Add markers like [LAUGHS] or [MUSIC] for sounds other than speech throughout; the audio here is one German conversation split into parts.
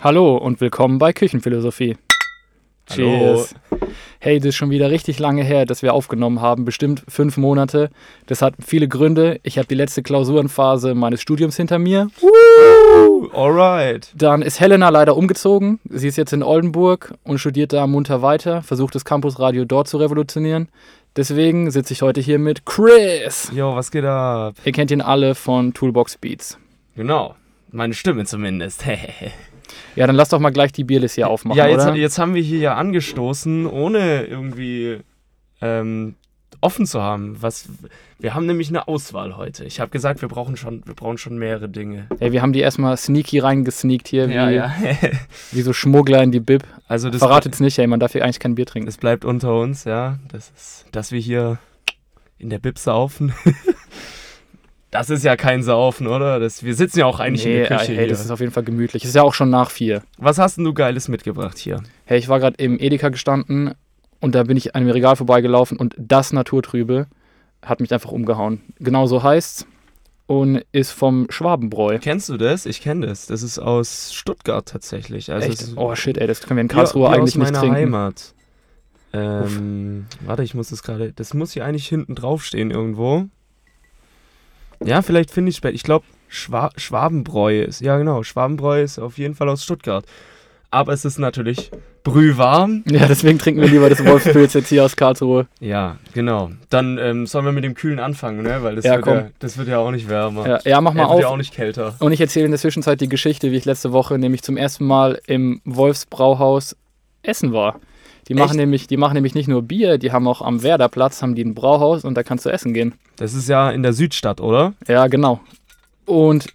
Hallo und willkommen bei Küchenphilosophie. Cheers. Hey, das ist schon wieder richtig lange her, dass wir aufgenommen haben, bestimmt fünf Monate. Das hat viele Gründe. Ich habe die letzte Klausurenphase meines Studiums hinter mir. Woo, alright. Dann ist Helena leider umgezogen. Sie ist jetzt in Oldenburg und studiert da munter weiter, versucht das Campusradio dort zu revolutionieren. Deswegen sitze ich heute hier mit Chris. Jo, was geht ab? Ihr kennt ihn alle von Toolbox Beats. Genau, meine Stimme zumindest. [LAUGHS] Ja, dann lass doch mal gleich die Bierlist hier aufmachen, ja, jetzt, oder? jetzt haben wir hier ja angestoßen, ohne irgendwie ähm, offen zu haben. Was, wir haben nämlich eine Auswahl heute. Ich habe gesagt, wir brauchen schon, wir brauchen schon mehrere Dinge. Ey, wir haben die erstmal sneaky reingesneakt hier, wie, Ja, ja. [LAUGHS] wie so Schmuggler in die Bib. also das, Verratet's nicht, ey, man darf hier eigentlich kein Bier trinken. das bleibt unter uns, ja. Das ist, dass wir hier in der Bib saufen. [LAUGHS] das ist ja kein Saufen, oder? Das, wir sitzen ja auch eigentlich in der Küche ey, hier. das ist auf jeden Fall gemütlich. Es ist ja auch schon nach vier. Was hast denn du Geiles mitgebracht hier? Hey, ich war gerade im Edeka gestanden und da bin ich an einem Regal vorbeigelaufen und das Naturtrübe hat mich einfach umgehauen. Genau so heißt's und ist vom Schwabenbräu. Kennst du das? Ich kenne das. Das ist aus Stuttgart tatsächlich. Also Echt? Oh shit, ey, das können wir in Karlsruhe hier eigentlich aus nicht meiner trinken. Heimat. Ähm, warte, ich muss das gerade. Das muss hier eigentlich hinten draufstehen irgendwo. Ja, vielleicht finde ich später. Ich glaube, Schwa Schwabenbräu ist. Ja, genau. Schwabenbräu ist auf jeden Fall aus Stuttgart. Aber es ist natürlich brühwarm. Ja, deswegen trinken wir lieber das Wolfspilz jetzt hier aus Karlsruhe. Ja, genau. Dann ähm, sollen wir mit dem Kühlen anfangen, ne? Weil das, Ja, wird, komm. ja, das wird ja auch nicht wärmer. Ja, ja mach mal Er wird ja auf. auch nicht kälter. Und ich erzähle in der Zwischenzeit die Geschichte, wie ich letzte Woche nämlich zum ersten Mal im Wolfsbrauhaus essen war. Die machen, nämlich, die machen nämlich nicht nur Bier, die haben auch am Werderplatz haben die ein Brauhaus und da kannst du essen gehen. Das ist ja in der Südstadt, oder? Ja, genau. Und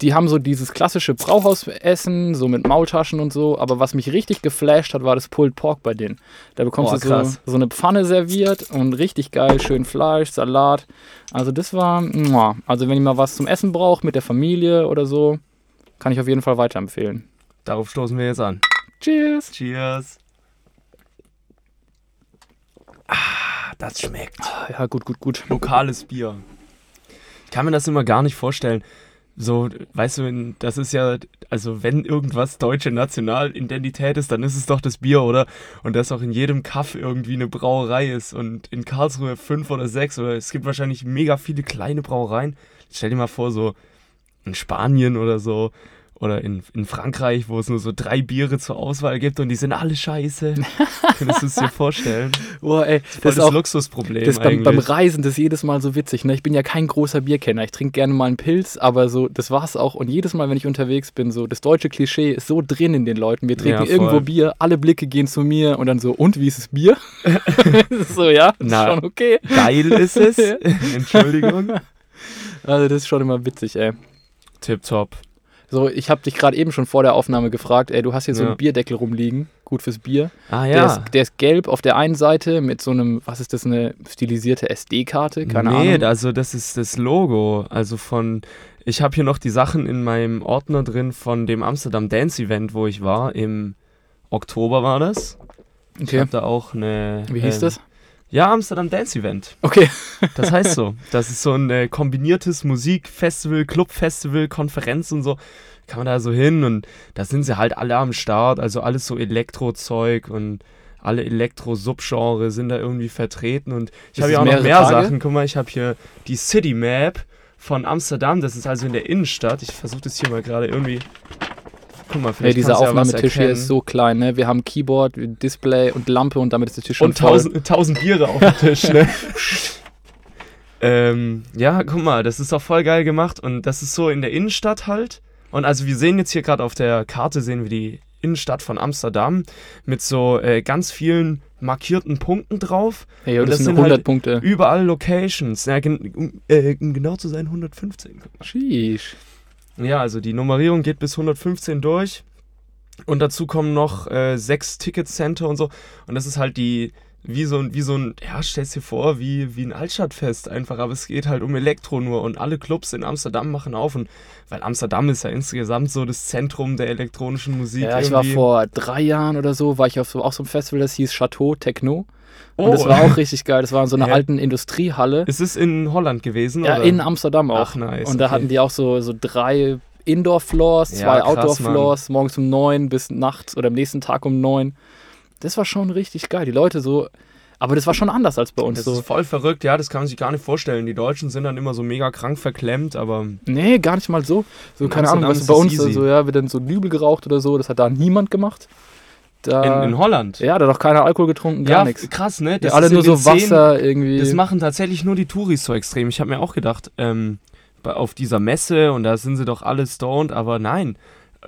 die haben so dieses klassische Brauhausessen, so mit Maultaschen und so. Aber was mich richtig geflasht hat, war das Pulled Pork bei denen. Da bekommst Oh, du so, so eine Pfanne serviert und richtig geil, schön Fleisch, Salat. Also das war, also wenn ihr mal was zum Essen braucht mit der Familie oder so, kann ich auf jeden Fall weiterempfehlen. Darauf stoßen wir jetzt an. Cheers! Cheers. Ah, das schmeckt. Ja, gut, gut, gut. Lokales Bier. Ich kann mir das immer gar nicht vorstellen. So, weißt du, das ist ja, also wenn irgendwas deutsche Nationalidentität ist, dann ist es doch das Bier, oder? Und dass auch in jedem Kaff irgendwie eine Brauerei ist und in Karlsruhe fünf oder sechs oder es gibt wahrscheinlich mega viele kleine Brauereien. Stell dir mal vor, so in Spanien oder so oder in, in Frankreich, wo es nur so drei Biere zur Auswahl gibt und die sind alle scheiße. [LAUGHS] Könntest du es dir vorstellen? Boah, ey, Voll das ist auch Luxusproblem Das beim, beim Reisen, das ist jedes Mal so witzig. Ne? Ich bin ja kein großer Bierkenner. Ich trinke gerne mal einen Pilz, aber so, das war's auch. Und jedes Mal, wenn ich unterwegs bin, so, das deutsche Klischee ist so drin in den Leuten. Wir trinken Ja, irgendwo Bier, alle Blicke gehen zu mir und dann so, und wie ist das Bier? Das [LAUGHS] ist so, ja, das Na. ist schon okay. Geil ist es. [LAUGHS] Entschuldigung. Also, das ist schon immer witzig, ey. Tipptopp. So, ich habe dich gerade eben schon vor der Aufnahme gefragt, ey, du hast hier so Ja. einen Bierdeckel rumliegen, gut fürs Bier. Ah Der, ja. ist, der ist gelb auf der einen Seite mit so einem, was ist das, eine stilisierte SD-Karte? Keine nee, Ahnung. also das ist das Logo. Also von. Ich habe hier noch die Sachen in meinem Ordner drin von dem Amsterdam Dance Event, wo ich war. Im Oktober war das. Ich okay. habe da auch eine. Wie hieß ähm, das? Ja, Amsterdam Dance Event. Okay. Das heißt so. Das ist so ein äh, kombiniertes Musikfestival, Clubfestival, Konferenz und so. Kann man da so hin und da sind sie halt alle am Start. Also alles so Elektrozeug und alle Elektro-Subgenre sind da irgendwie vertreten. Und ich habe ja auch noch mehr Tage? Sachen. Guck mal, ich habe hier die City Map von Amsterdam. Das ist also in der Innenstadt. Ich versuche das hier mal gerade irgendwie. Guck mal, Hey, dieser du ja Aufnahmetisch hier ist so klein, ne? Wir haben Keyboard, Display und Lampe und damit ist der Tisch schon Und voll. tausend, tausend Biere auf dem Tisch, ne? [LAUGHS] ähm, ja, guck mal, das ist doch voll geil gemacht und das ist so in der Innenstadt halt. Und also wir sehen jetzt hier gerade auf der Karte, sehen wir die Innenstadt von Amsterdam mit so äh, ganz vielen markierten Punkten drauf. Hey, und das, das sind sind 100 halt Punkte. Überall Locations. Ja, gen um, äh, genau zu sein, 115. Guck mal. Sheesh. Ja, also die Nummerierung geht bis 115 durch. Und dazu kommen noch äh, sechs Ticketcenter und so. Und das ist halt die, wie so ein, wie so ein, ja, stell's dir vor, wie, wie ein Altstadtfest einfach. Aber es geht halt um Elektro nur. Und alle Clubs in Amsterdam machen auf. Und weil Amsterdam ist ja insgesamt so das Zentrum der elektronischen Musik. Ja, ich war irgendwie. vor drei Jahren oder so, war ich auf so, auch so einem Festival, das hieß Chateau Techno. Und Oh. das war auch [LAUGHS] richtig geil. Das war in so einer Hä? alten Industriehalle. Ist es in Holland gewesen? Ja, oder? in Amsterdam auch. Ach, nice, und da okay. hatten die auch so, so drei Indoor-Floors, zwei Ja, Outdoor-Floors, morgens um neun bis nachts oder am nächsten Tag um neun. Das war schon richtig geil. Die Leute so, aber das war schon anders als bei uns. Das So. ist voll verrückt, ja, das kann man sich gar nicht vorstellen. Die Deutschen sind dann immer so mega krank verklemmt, aber Nee, gar nicht mal so. So, In keine Ahnung, was ist bei uns, easy. also, ja, wird dann so Lübel geraucht oder so, das hat da niemand gemacht. Da, in, in Holland. ja, da hat auch keiner Alkohol getrunken, gar ja, nichts. krass, ne? Ja, alle nur so Wasser irgendwie. Das machen tatsächlich nur die Touris so extrem. Ich habe mir auch gedacht, ähm, bei- auf dieser Messe und da sind sie doch alle stoned, aber nein.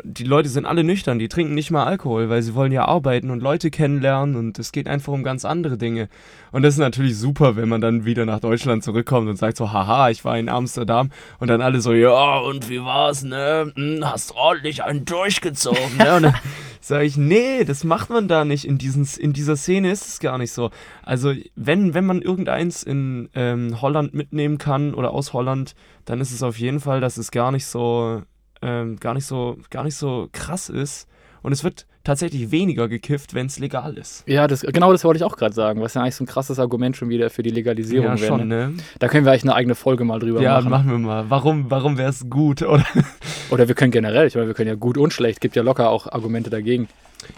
Die Leute sind alle nüchtern, die trinken nicht mal Alkohol, weil sie wollen ja arbeiten und Leute kennenlernen und es geht einfach um ganz andere Dinge. Und das ist natürlich super, wenn man dann wieder nach Deutschland zurückkommt und sagt so, haha, ich war in Amsterdam und dann alle so, ja, und wie war's, ne? Hm, hast ordentlich einen durchgezogen, ne? [LAUGHS] Sage ich, nee, das macht man da nicht. In, diesen, in dieser Szene ist es gar nicht so. Also, wenn, wenn man irgendeins in ähm, Holland mitnehmen kann oder aus Holland, dann ist es auf jeden Fall, dass es gar nicht so, ähm, gar nicht so, gar nicht so krass ist. Und es wird tatsächlich weniger gekifft, wenn es legal ist. ja, das, genau das wollte ich auch gerade sagen, was ja eigentlich so ein krasses Argument schon wieder für die Legalisierung ja, wäre. schon, Ne? ne? Da können wir eigentlich eine eigene Folge mal drüber Ja, machen. machen wir mal. Warum, warum wäre es gut, [LAUGHS] oder? Oder wir können generell, ich meine, wir können ja gut und schlecht, gibt ja locker auch Argumente dagegen.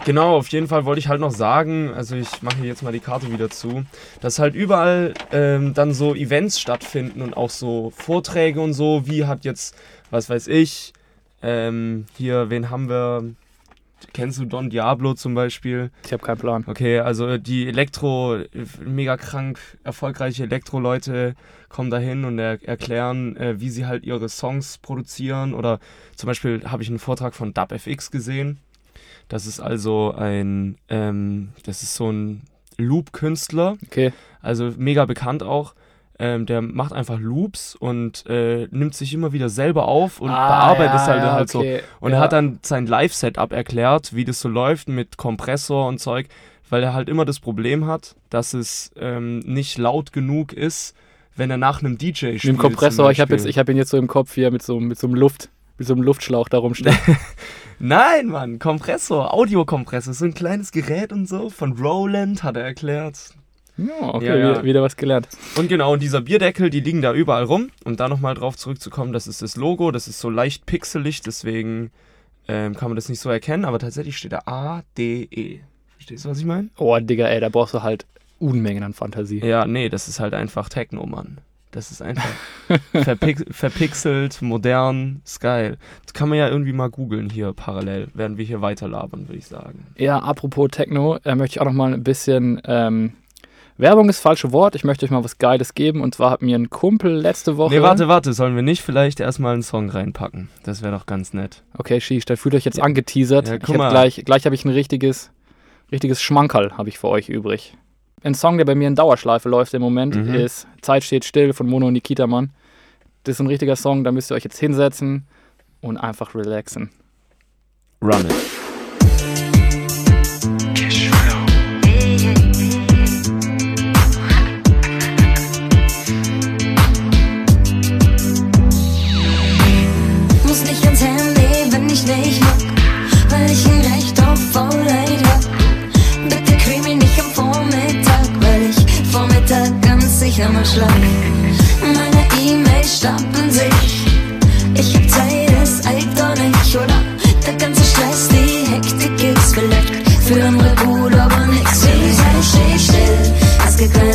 Genau, auf jeden Fall wollte ich halt noch sagen, also ich mache hier jetzt mal die Karte wieder zu, dass halt überall ähm, dann so Events stattfinden und auch so Vorträge und so, wie hat jetzt, was weiß ich, ähm, hier, wen haben wir, kennst du Don Diablo zum Beispiel? Ich habe keinen Plan. Okay, also die Elektro, mega krank erfolgreiche Elektro-Leute kommen dahin und er erklären, äh, wie sie halt ihre Songs produzieren. Oder zum Beispiel habe ich einen Vortrag von DubFX gesehen. Das ist also ein, ähm, das ist so ein Loop-Künstler, Okay. also mega bekannt auch. Ähm, der macht einfach Loops und äh, nimmt sich immer wieder selber auf und bearbeitet es halt, halt so. Und ja. er hat dann sein Live-Setup erklärt, wie das so läuft mit Kompressor und Zeug, weil er halt immer das Problem hat, dass es ähm, nicht laut genug ist, wenn er nach einem DJ spielt. Mit dem Kompressor, ich habe hab ihn jetzt so im Kopf hier mit so, mit so einem Luft, mit so einem Luftschlauch da rumstehen. [LAUGHS] Nein, Mann, Kompressor, Audiokompressor, so ein kleines Gerät und so, von Roland, hat er erklärt. Ja, okay, Ja, ja. Wieder, wieder was gelernt. Und genau, und dieser Bierdeckel, die liegen da überall rum. Und da nochmal drauf zurückzukommen, das ist das Logo, das ist so leicht pixelig, deswegen ähm, kann man das nicht so erkennen, aber tatsächlich steht da A-D-E. Verstehst du, was ich meine? Oh, Digga, ey, da brauchst du halt Unmengen an Fantasie. Ja, nee, das ist halt einfach Techno, Mann. Das ist einfach [LAUGHS] verpix verpixelt, modern, ist geil. Das kann man ja irgendwie mal googeln hier parallel, während wir hier weiterlabern, würde ich sagen. Ja, apropos Techno, äh, möchte ich auch noch mal ein bisschen ähm, Werbung ist das falsche Wort. Ich möchte euch mal was Geiles geben. Und zwar hat mir ein Kumpel letzte Woche. Nee, warte, warte, sollen wir nicht vielleicht erstmal einen Song reinpacken? Das wäre doch ganz nett. Okay, Shish, da fühlt euch jetzt angeteasert. Ja, ich guck mal. gleich gleich habe ich ein richtiges, richtiges Schmankerl habe ich für euch übrig. Ein Song, der bei mir in Dauerschleife läuft im Moment, Mhm. ist Zeit steht still von Mono und Nikita Mann. Das ist ein richtiger Song, da müsst ihr euch jetzt hinsetzen und einfach relaxen. Run it. Sicher mal schlag. Meine E-Mails stapeln sich, ich hab Zeit, es eilt doch nicht, oder? Der ganze Stress, die Hektik ist vielleicht für andere gut, aber nix mich. Sei steh still, es gibt keine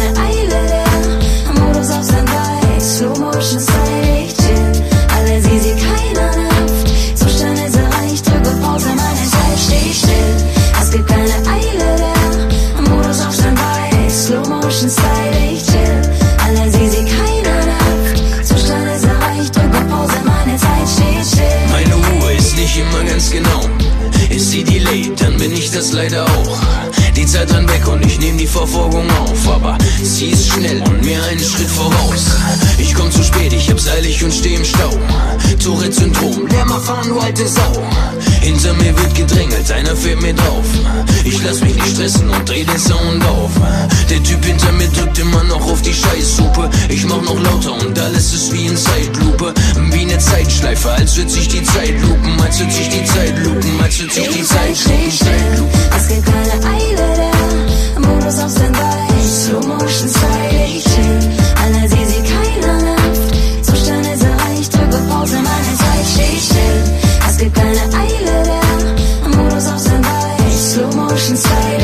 das leider auch. Die Zeit rennt weg und ich nehm die Verfolgung auf. Aber sie ist schnell und mir einen Schritt voraus. Ich komm zu spät, ich hab's eilig und steh im Stau. Tourette-Syndrom, lär mal fahren, du alte Sau. Hinter mir wird gedrängelt, einer fährt mir drauf. Ich lass mich nicht stressen und dreh den Sound auf. Der Typ hinter mir drückt immer noch auf die Scheißhupe. Ich mach noch lauter und alles ist wie in Zeitlupe. Wie eine Zeitschleife, als wird sich die Zeit lupen, als wird sich die Zeit lupen, als wird sich die Zeit lupen. Es gibt keine Eile der Modus auf Standby. Slow Motion Style, ich chill. Alle sie, sie keiner nervt. Zustand ist erreicht, drücke Pause, meine Zeit steht still. ocean side.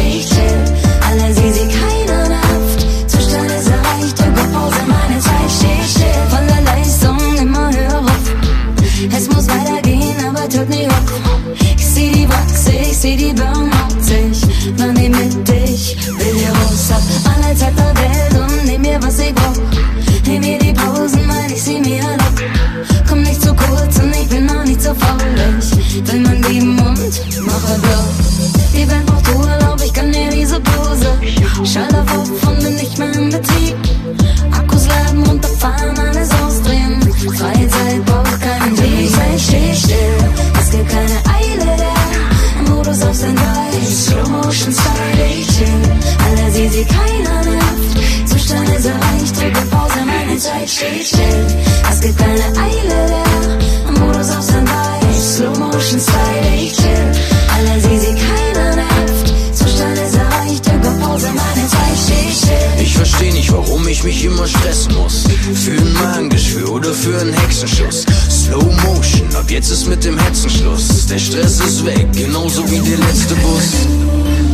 Steht still. Es gibt keine Eile da. Modus auf Standby, Slow Motion Style, ich chill. Alle sie, sie keiner nervt. Zustand ist erreicht, drücke Pause, meine Zeit steht still. Ich versteh nicht, warum ich mich immer stressen muss. Für ein Magengeschwür oder für einen Hexenschuss. Slow Motion, ab jetzt ist mit dem Hetzen Schluss. Der Stress ist weg, genauso wie der letzte Bus.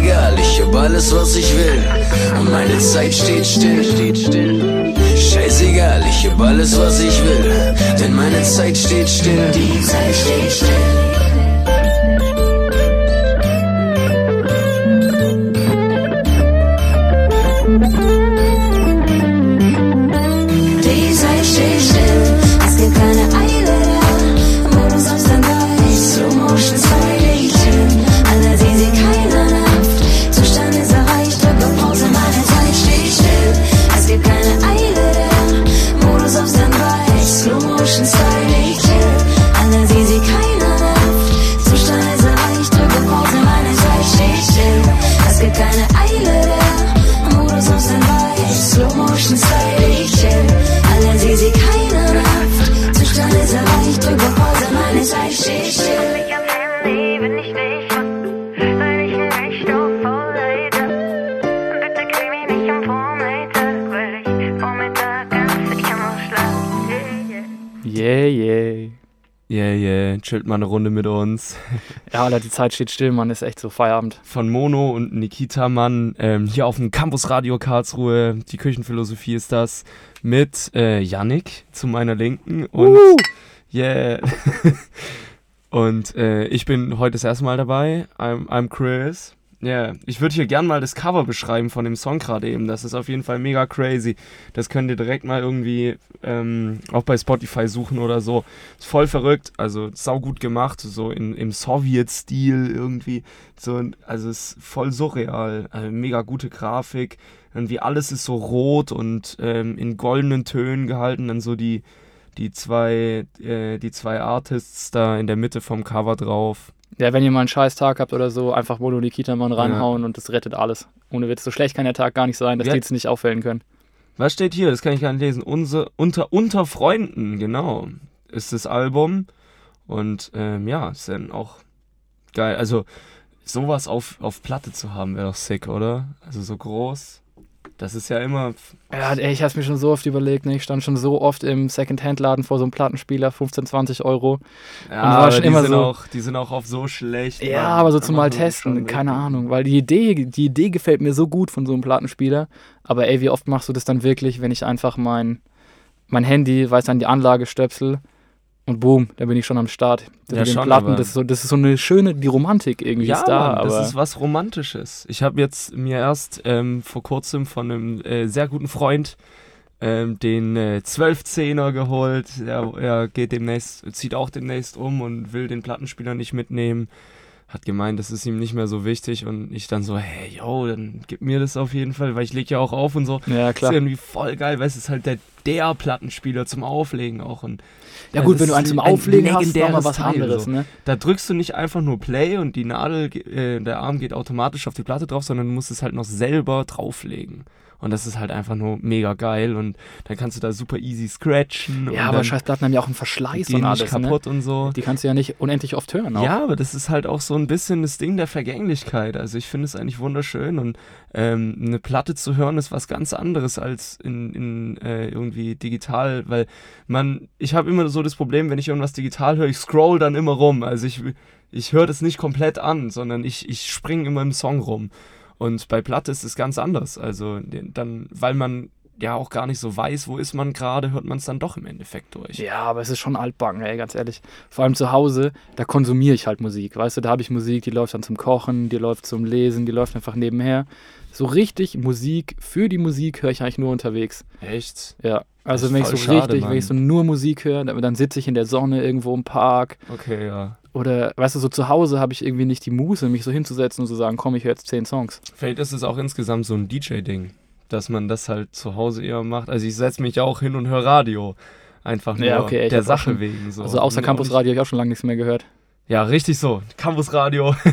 Scheißegal, ich hab alles, was ich will. Und meine Zeit steht still, steht still. Scheißegal, ich hab alles, was ich will. Denn meine Zeit steht still. Die Zeit steht still. Chillt mal eine Runde mit uns. Ja, Alter, die Zeit steht still, Mann, ist echt so Feierabend. Von Mono und Nikita Mann, ähm, hier auf dem Campus Radio Karlsruhe. Die Küchenphilosophie ist das. Mit äh, Yannick zu meiner Linken und yeah. [LAUGHS] und äh, ich bin heute das erste Mal dabei. I'm, I'm Chris. Ja, ich würde hier gern mal das Cover beschreiben von dem Song gerade eben. Das ist auf jeden Fall mega crazy. Das könnt ihr direkt mal irgendwie ähm, auch bei Spotify suchen oder so. Ist voll verrückt, also saugut gemacht, so in, im Sowjet-Stil irgendwie. So, also ist voll surreal. Also mega gute Grafik. Irgendwie alles ist so rot und ähm, in goldenen Tönen gehalten. Dann so die, die, zwei, äh, die zwei Artists da in der Mitte vom Cover drauf. Ja, wenn ihr mal einen scheiß Tag habt oder so, einfach Mono Nikita Mann reinhauen und das rettet alles. Ohne Witz. So schlecht kann der Tag gar nicht sein, dass Ja. die jetzt nicht auffällen können. Was steht hier? Das kann ich gar nicht lesen. Unser, unter, unter Freunden, genau, ist das Album. Und ähm, ja, ist dann auch geil. Also, sowas auf, auf Platte zu haben, wäre doch sick, oder? Also, so groß. Das ist ja immer. Ja, ey, ich hab's mir schon so oft überlegt, ne? Ich stand schon so oft im Second-Hand-Laden vor so einem Plattenspieler, 15, 20 Euro. Ja, aber die, sind so- auch, die sind auch oft so schlecht. Ja, Mann. aber so zum Mal testen, keine. Ahnung. Weil die Idee, die Idee gefällt mir so gut von so einem Plattenspieler. Aber ey, wie oft machst du das dann wirklich, wenn ich einfach mein, mein Handy, weiß an die Anlage stöpsel und boom, dann bin ich schon am Start. Das Ja, mit den schon, Platten, das ist, so, das ist so eine schöne, die Romantik irgendwie Ja, ist da. Mann, das ist was Romantisches. Ich habe jetzt mir erst ähm, vor kurzem von einem äh, sehr guten Freund ähm, den äh, 12-10er geholt. Er, er geht demnächst, zieht auch demnächst um und will den Plattenspieler nicht mitnehmen. Hat gemeint, das ist ihm nicht mehr so wichtig und ich dann so, hey, yo, dann gib mir das auf jeden Fall, weil ich leg ja auch auf und so. ja, klar. Ist irgendwie voll geil, weil es ist halt der, der Plattenspieler zum Auflegen auch und Ja gut, wenn du einen zum ein Auflegen hast, ist legendäres nochmal was Teil, anderes, so. ne? da drückst du nicht einfach nur Play und die Nadel, äh, der Arm geht automatisch auf die Platte drauf, sondern du musst es halt noch selber drauflegen. Und das ist halt einfach nur mega geil und dann kannst du da super easy scratchen. und Ja, aber dann scheiß Platten haben ja auch einen Verschleiß und nicht alles, ne? kaputt und so. Die kannst du ja nicht unendlich oft hören. Auch. Ja, aber das ist halt auch so ein bisschen das Ding der Vergänglichkeit. Also ich finde es eigentlich wunderschön und ähm, eine Platte zu hören ist was ganz anderes als in, in äh, irgendwie digital, weil man, ich habe immer so das Problem, wenn ich irgendwas digital höre, ich scroll dann immer rum. Also ich, ich höre das nicht komplett an, sondern ich, ich springe immer im Song rum. Und bei Platte ist es ganz anders. Also dann, weil man ja auch gar nicht so weiß, wo ist man gerade, hört man es dann doch im Endeffekt durch. Ja, aber es ist schon altbacken, ey, ganz ehrlich. Vor allem zu Hause, da konsumiere ich halt Musik. Weißt du, da habe ich Musik, die läuft dann zum Kochen, die läuft zum Lesen, die läuft einfach nebenher. So richtig Musik, für die Musik höre ich eigentlich nur unterwegs. Echt? Ja, also wenn ich so schade, richtig, wenn ich so nur Musik höre, dann, dann sitze ich in der Sonne irgendwo im Park. Okay, ja. Oder, weißt du, so zu Hause habe ich irgendwie nicht die Muße, mich so hinzusetzen und zu sagen, komm, ich höre jetzt zehn Songs. Vielleicht ist es auch insgesamt so ein DJ-Ding, dass man das halt zu Hause eher macht. Also ich setze mich auch hin und höre Radio. Einfach nur Ja, okay, der Sache schon- wegen. So. Also außer Campusradio habe ich auch schon lange nichts mehr gehört. Ja, richtig so. Campusradio. [LAUGHS]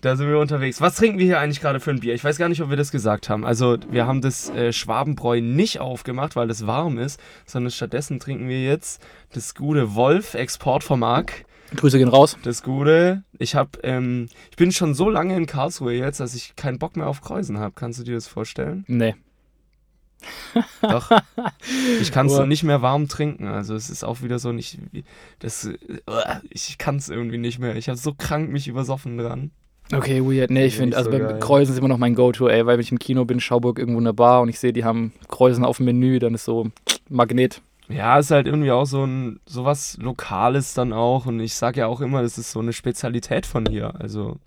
Da sind wir unterwegs. Was trinken wir hier eigentlich gerade für ein Bier? Ich weiß gar nicht, ob wir das gesagt haben. Also, wir haben das äh, Schwabenbräu nicht aufgemacht, weil es warm ist, sondern stattdessen trinken wir jetzt das gute Wolf Export vom Mark. Grüße gehen raus. Das Gute, ich habe, ähm, ich bin schon so lange in Karlsruhe jetzt, dass ich keinen Bock mehr auf Kreuzen habe. Kannst du dir das vorstellen? Nee. Doch. Ich kann es [LAUGHS] Aber- nicht mehr warm trinken. Also es ist auch wieder so nicht, das, äh, ich kann es irgendwie nicht mehr. Ich habe so krank mich übersoffen dran. Okay, weird. Nee, ich finde, also so beim. Kreuzen ist immer noch mein Go-To, ey, weil wenn ich im Kino bin, Schauburg irgendwo in der Bar und ich sehe, die haben Kreuzen auf dem Menü, dann ist so Magnet. Ja, ist halt irgendwie auch so ein sowas Lokales dann auch. Und ich sage ja auch immer, das ist so eine Spezialität von hier. Also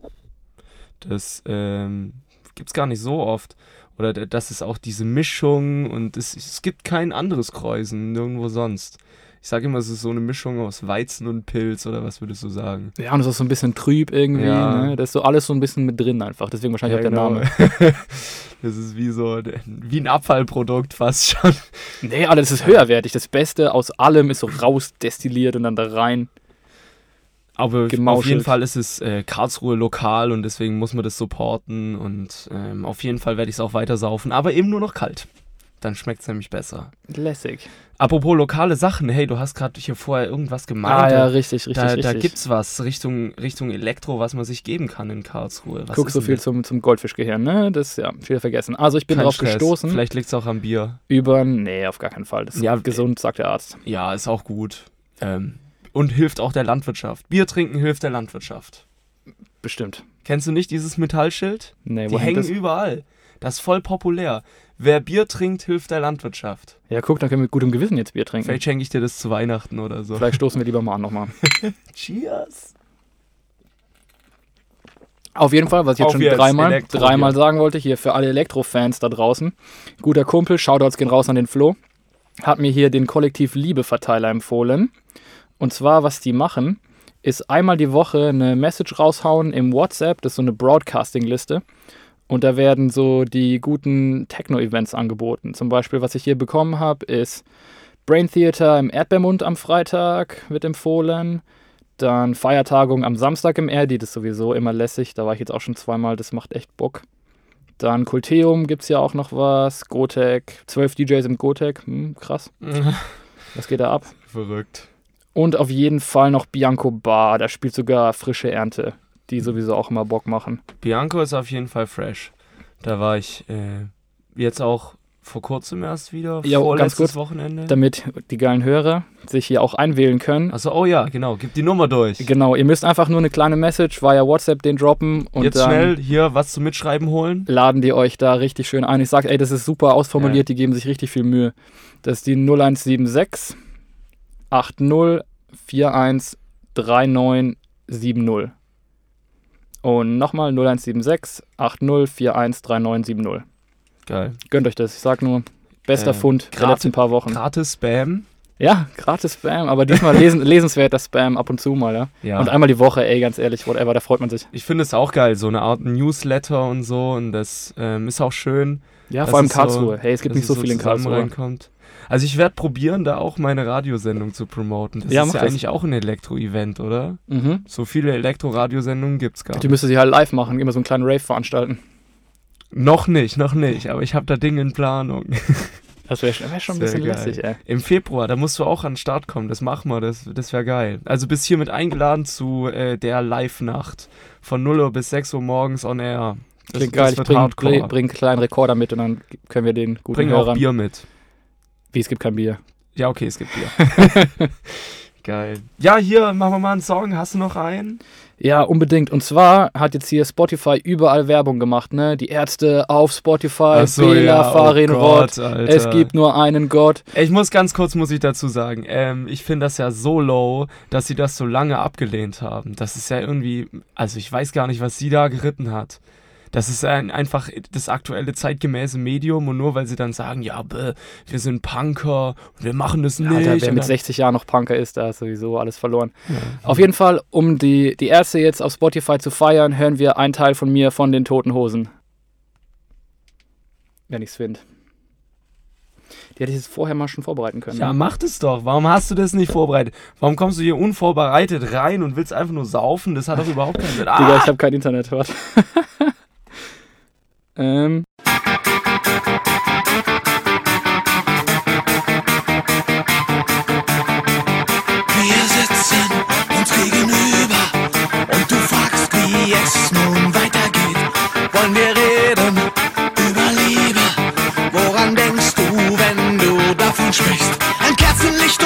das ähm, gibt's gar nicht so oft. Oder das ist auch diese Mischung und es, es gibt kein anderes Kreuzen, nirgendwo sonst. Ich sage immer, es ist so eine Mischung aus Weizen und Pilz oder was würdest du sagen? Ja, und es ist so ein bisschen trüb irgendwie, Ja. ne? Da ist so alles so ein bisschen mit drin einfach. Deswegen wahrscheinlich Ja, auch der genau. Name. [LAUGHS] das ist wie so wie ein Abfallprodukt fast schon. Nee, aber das ist höherwertig. Das Beste aus allem ist so rausdestilliert und dann da rein. Aber auf Gemauschelt. jeden Fall ist es äh, Karlsruhe lokal und deswegen muss man das supporten und ähm, auf jeden Fall werde ich es auch weiter saufen, aber eben nur noch kalt. Dann schmeckt es nämlich besser. Lässig. Apropos lokale Sachen, hey, du hast gerade hier vorher irgendwas gemeint. Ah ja, richtig, richtig, da, richtig. da gibt's was Richtung, Richtung Elektro, was man sich geben kann in Karlsruhe. Was Guck so viel zum, zum Goldfischgehirn, ne? Das, ja, wieder vergessen. Also ich bin Kein drauf Stress. gestoßen Vielleicht liegt es auch am Bier. über, nee, auf gar keinen Fall. Das ist Ja, gesund, sagt der Arzt. Ja, ist auch gut. Ähm, und hilft auch der Landwirtschaft. Bier trinken hilft der Landwirtschaft. Bestimmt. Kennst du nicht dieses Metallschild? Nee, Die hängen das? überall. Das ist voll populär. Wer Bier trinkt, hilft der Landwirtschaft. Ja, guck, dann können wir mit gutem Gewissen jetzt Bier trinken. Vielleicht schenke ich dir das zu Weihnachten oder so. Vielleicht stoßen wir lieber mal an nochmal. [LAUGHS] Cheers. Auf jeden Fall, was ich jetzt Auf schon jetzt, dreimal, Elektro dreimal hier. sagen wollte, hier für alle Elektrofans da draußen. Guter Kumpel, Shoutouts gehen raus an den Flo, hat mir hier den Kollektiv Liebe-Verteiler empfohlen. Und zwar, was die machen, ist einmal die Woche eine Message raushauen im WhatsApp, das ist so eine Broadcasting-Liste. Und da werden so die guten Techno-Events angeboten. Zum Beispiel, was ich hier bekommen habe, ist Brain Theater im Erdbeermund am Freitag, wird empfohlen. Dann Feiertagung am Samstag im RD, das ist sowieso immer lässig. Da war ich jetzt auch schon zweimal, das macht echt Bock. Dann Kulteum gibt es ja auch noch was. Gotek, 12 DJs im Gotek, hm, krass. [LAUGHS] Was geht da ab? Verrückt. Und auf jeden Fall noch Bianco Bar, da spielt sogar frische Ernte, die sowieso auch immer Bock machen. Bianco ist auf jeden Fall fresh. Da war ich äh, jetzt auch vor kurzem erst wieder. Ja, ganz vorletztes kurz, Wochenende. Damit die geilen Hörer sich hier auch einwählen können. Also, oh ja, genau. Gib die Nummer durch. Genau, ihr müsst einfach nur eine kleine Message via WhatsApp den droppen und Jetzt dann schnell hier was zum Mitschreiben holen. laden die euch da richtig schön ein. Ich sag, ey, das ist super ausformuliert, die geben sich richtig viel Mühe. Das ist die 0176 80 41 3970. Und nochmal 0176 80 41 3970. Geil. Gönnt euch das. Ich sag nur, bester Äh, Fund der letzten paar Wochen. Gratis Spam. Ja, gratis Spam, aber diesmal lesen, [LAUGHS] lesenswerter Spam ab und zu mal, ja. Ja. Und einmal die Woche, ey, ganz ehrlich, whatever, da freut man sich. ich finde es auch geil, so eine Art Newsletter und so. Und das ähm, ist auch schön. Ja, vor allem ist so- Karlsruhe. hey, es gibt nicht so viel in Karlsruhe. reinkommt. Also ich werde probieren, da auch meine Radiosendung zu promoten. Das Ja, ist ja das. eigentlich auch ein Elektro-Event, oder? Mhm. So viele Elektro-Radiosendungen gibt es gar Die nicht. müsste sie halt live machen, immer so einen kleinen Rave veranstalten. Noch nicht, noch nicht, aber ich habe da Dinge in Planung. [LAUGHS] Das wäre wär schon ein bisschen geil. lässig, ey. Im Februar, da musst du auch an den Start kommen, das machen wir, das, das wäre geil. Also bist hiermit eingeladen zu äh, der Live-Nacht von 0 Uhr bis 6 Uhr morgens on air. Das, Klingt geil, ich bring, bring, bring einen kleinen Rekorder mit und dann können wir den guten Bring auch. Bier mit. Wie, es gibt kein Bier. Ja, okay, es gibt Bier. [LAUGHS] geil. Ja, hier, machen wir mal einen Song. Hast du noch einen? Ja, unbedingt. Und zwar hat jetzt hier Spotify überall Werbung gemacht, ne? Die Ärzte auf Spotify, Ach so, Bela, ja, oh Farin Roth. Gott. Es gibt nur einen Gott. Ich muss ganz kurz, muss ich dazu sagen, ähm, ich finde das ja so low, dass sie das so lange abgelehnt haben. Das ist ja irgendwie, also ich weiß gar nicht, was sie da geritten hat. Das ist ein, einfach das aktuelle zeitgemäße Medium und nur weil sie dann sagen, ja, bäh, wir sind Punker und wir machen das nicht. Alter, wer mit dann, 60 Jahren noch Punker ist, da ist sowieso alles verloren. Auf jeden Fall, um die, die Ärzte jetzt auf Spotify zu feiern, hören wir einen Teil von mir von den Toten Hosen. Wenn ich's finde. Die hätte ich jetzt vorher mal schon vorbereiten können. Ja, mach das doch. Warum hast du das nicht vorbereitet? Warum kommst du hier unvorbereitet rein und willst einfach nur saufen? Das hat doch überhaupt keinen Sinn. Digga, Ah! ich habe kein Internet, warte. [LAUGHS] ähm, Wir sitzen uns gegenüber und du fragst, wie es nun weitergeht. Wollen wir reden über Liebe? Woran denkst du, wenn du davon sprichst? Ein Kerzenlicht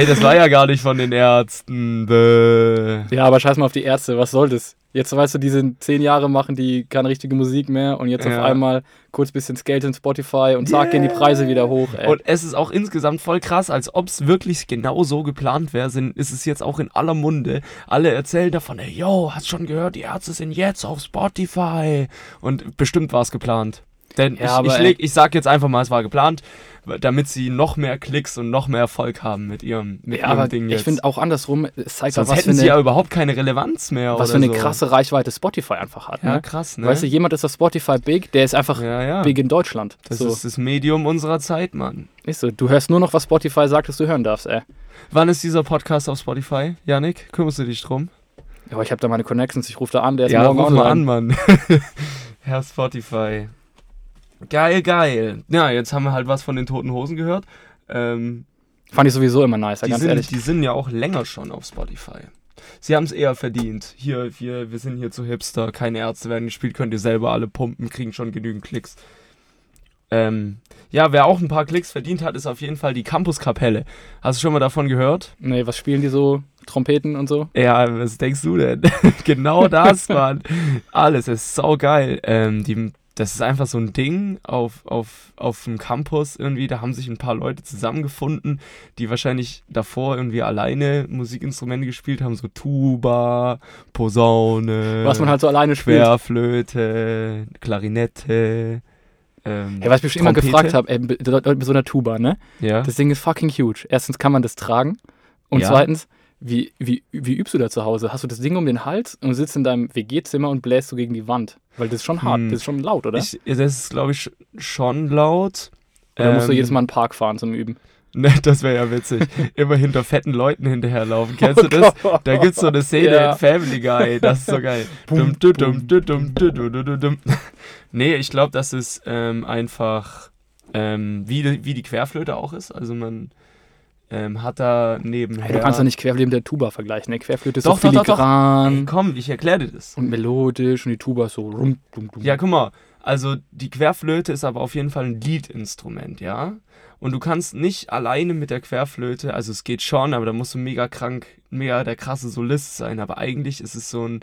Ey, das war ja gar nicht von den Ärzten. Bäh. Ja, aber scheiß mal auf die Ärzte, was soll das? Jetzt weißt du, die sind zehn Jahre, machen die keine richtige Musik mehr und jetzt Ja. auf einmal kurz bisschen Geld in Spotify und zack, gehen die Preise wieder hoch. Ey. Und es ist auch insgesamt voll krass, als ob es wirklich genau so geplant wäre, sind, ist es jetzt auch in aller Munde. Alle erzählen davon, ey, yo, hast schon gehört, die Ärzte sind jetzt auf Spotify. Und bestimmt war es geplant. Denn Ja, aber ich, ich, leg, ich sag jetzt einfach mal, es war geplant, damit sie noch mehr Klicks und noch mehr Erfolg haben mit ihrem, mit ja, ihrem Ding ich jetzt. finde auch andersrum, es zeigt Sonst was für hätten sie ja eine, überhaupt keine Relevanz mehr. was für eine so. krasse Reichweite Spotify einfach hat. Ja, Ne? krass, ne? Weißt du, jemand ist auf Spotify big, der ist einfach ja, ja. big in Deutschland. Das so. ist das Medium unserer Zeit, Mann. Ist so. Du hörst nur noch, was Spotify sagt, dass du hören darfst, ey. Wann ist dieser Podcast auf Spotify? Janik, kümmerst du dich drum? Ja, ich habe da meine Connections, ich rufe da an, der ist ja, morgen ruf mal online. an, Mann. [LAUGHS] Herr Spotify. Geil, geil. Ja, jetzt haben wir halt was von den Toten Hosen gehört. Ähm, Fand ich sowieso immer nice, ganz sind, ehrlich. die sind ja auch länger schon auf Spotify. Sie haben es eher verdient. Hier, wir, wir sind hier zu Hipster, keine Ärzte werden gespielt, könnt ihr selber alle pumpen, kriegen schon genügend Klicks. Ähm, ja, wer auch ein paar Klicks verdient hat, ist auf jeden Fall die Campuskapelle. Hast du schon mal davon gehört? Nee, was spielen die so? Trompeten und so? Ja, was denkst du denn? [LAUGHS] genau das, Mann. Alles ist saugeil. Ähm, die, das ist einfach so ein Ding auf, auf, auf dem Campus irgendwie. Da haben sich ein paar Leute zusammengefunden, die wahrscheinlich davor irgendwie alleine Musikinstrumente gespielt haben. So Tuba, Posaune, Was man halt so alleine spielt. Querflöte, Klarinette. Ähm, Hey, was ich mich schon immer gefragt habe, ey, mit mit so einer Tuba, ne? Ja. Das Ding ist fucking huge. Erstens kann man das tragen und Ja. zweitens, wie, wie, wie übst du da zu Hause? Hast du das Ding um den Hals und sitzt in deinem WG-Zimmer und bläst du gegen die Wand? Weil das ist schon hart, hm. das ist schon laut, oder? Ich, das ist, glaube ich, schon laut. Oder ähm, musst du ähm, jedes Mal in den Park fahren zum Üben? [LAUGHS] Ne, das wäre ja witzig. Immer hinter fetten Leuten hinterherlaufen. [LAUGHS] Kennst oh du das? Gott. Da es so eine Szene yeah. in Family Guy. Das ist so [LAUGHS] geil. dum, dum, dum, dum, dum, dum, dum. Nee, ich glaube, das ist ähm, einfach ähm, wie, wie die Querflöte auch ist. Also man ähm, hat da nebenher... Hey, du kannst doch nicht Querflöte mit der Tuba vergleichen. Ne? Querflöte ist Doch, so doch, doch, doch. filigran Ey, komm, ich erkläre dir das. und melodisch und die Tuba ist so rum, dum, dum. Ja, guck mal. Also die Querflöte ist aber auf jeden Fall ein Liedinstrument, ja? Und du kannst nicht alleine mit der Querflöte, also es geht schon, aber da musst du mega krank, mega der krasse Solist sein. Aber eigentlich ist es so ein,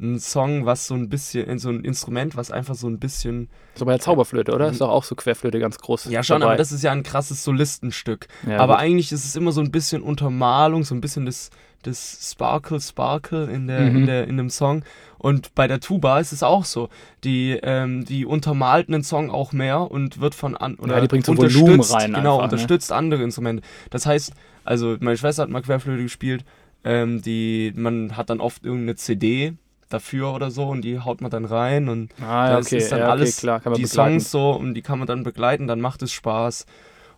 ein Song, was so ein bisschen, so ein Instrument, was einfach so ein bisschen. So bei der Zauberflöte, oder? Ist doch auch so Querflöte ganz groß. Ja, schon, dabei. aber das ist ja ein krasses Solistenstück. Ja, aber gut. eigentlich ist es immer so ein bisschen Untermalung, so ein bisschen das, das Sparkle, Sparkle in, der, Mhm. in, der, in dem Song. Und bei der Tuba ist es auch so. Die, ähm, die untermalt einen Song auch mehr und wird von an oder Ja, die bringt so unterstützt, Volumen rein Genau, einfach, ne? unterstützt andere Instrumente. Das heißt, also meine Schwester hat mal Querflöte gespielt. Ähm, die, man hat dann oft irgendeine CD dafür oder so und die haut man dann rein und Ah, ja, das okay, ist dann ja, okay, alles klar, die begleiten. Songs so und die kann man dann begleiten, dann macht es Spaß.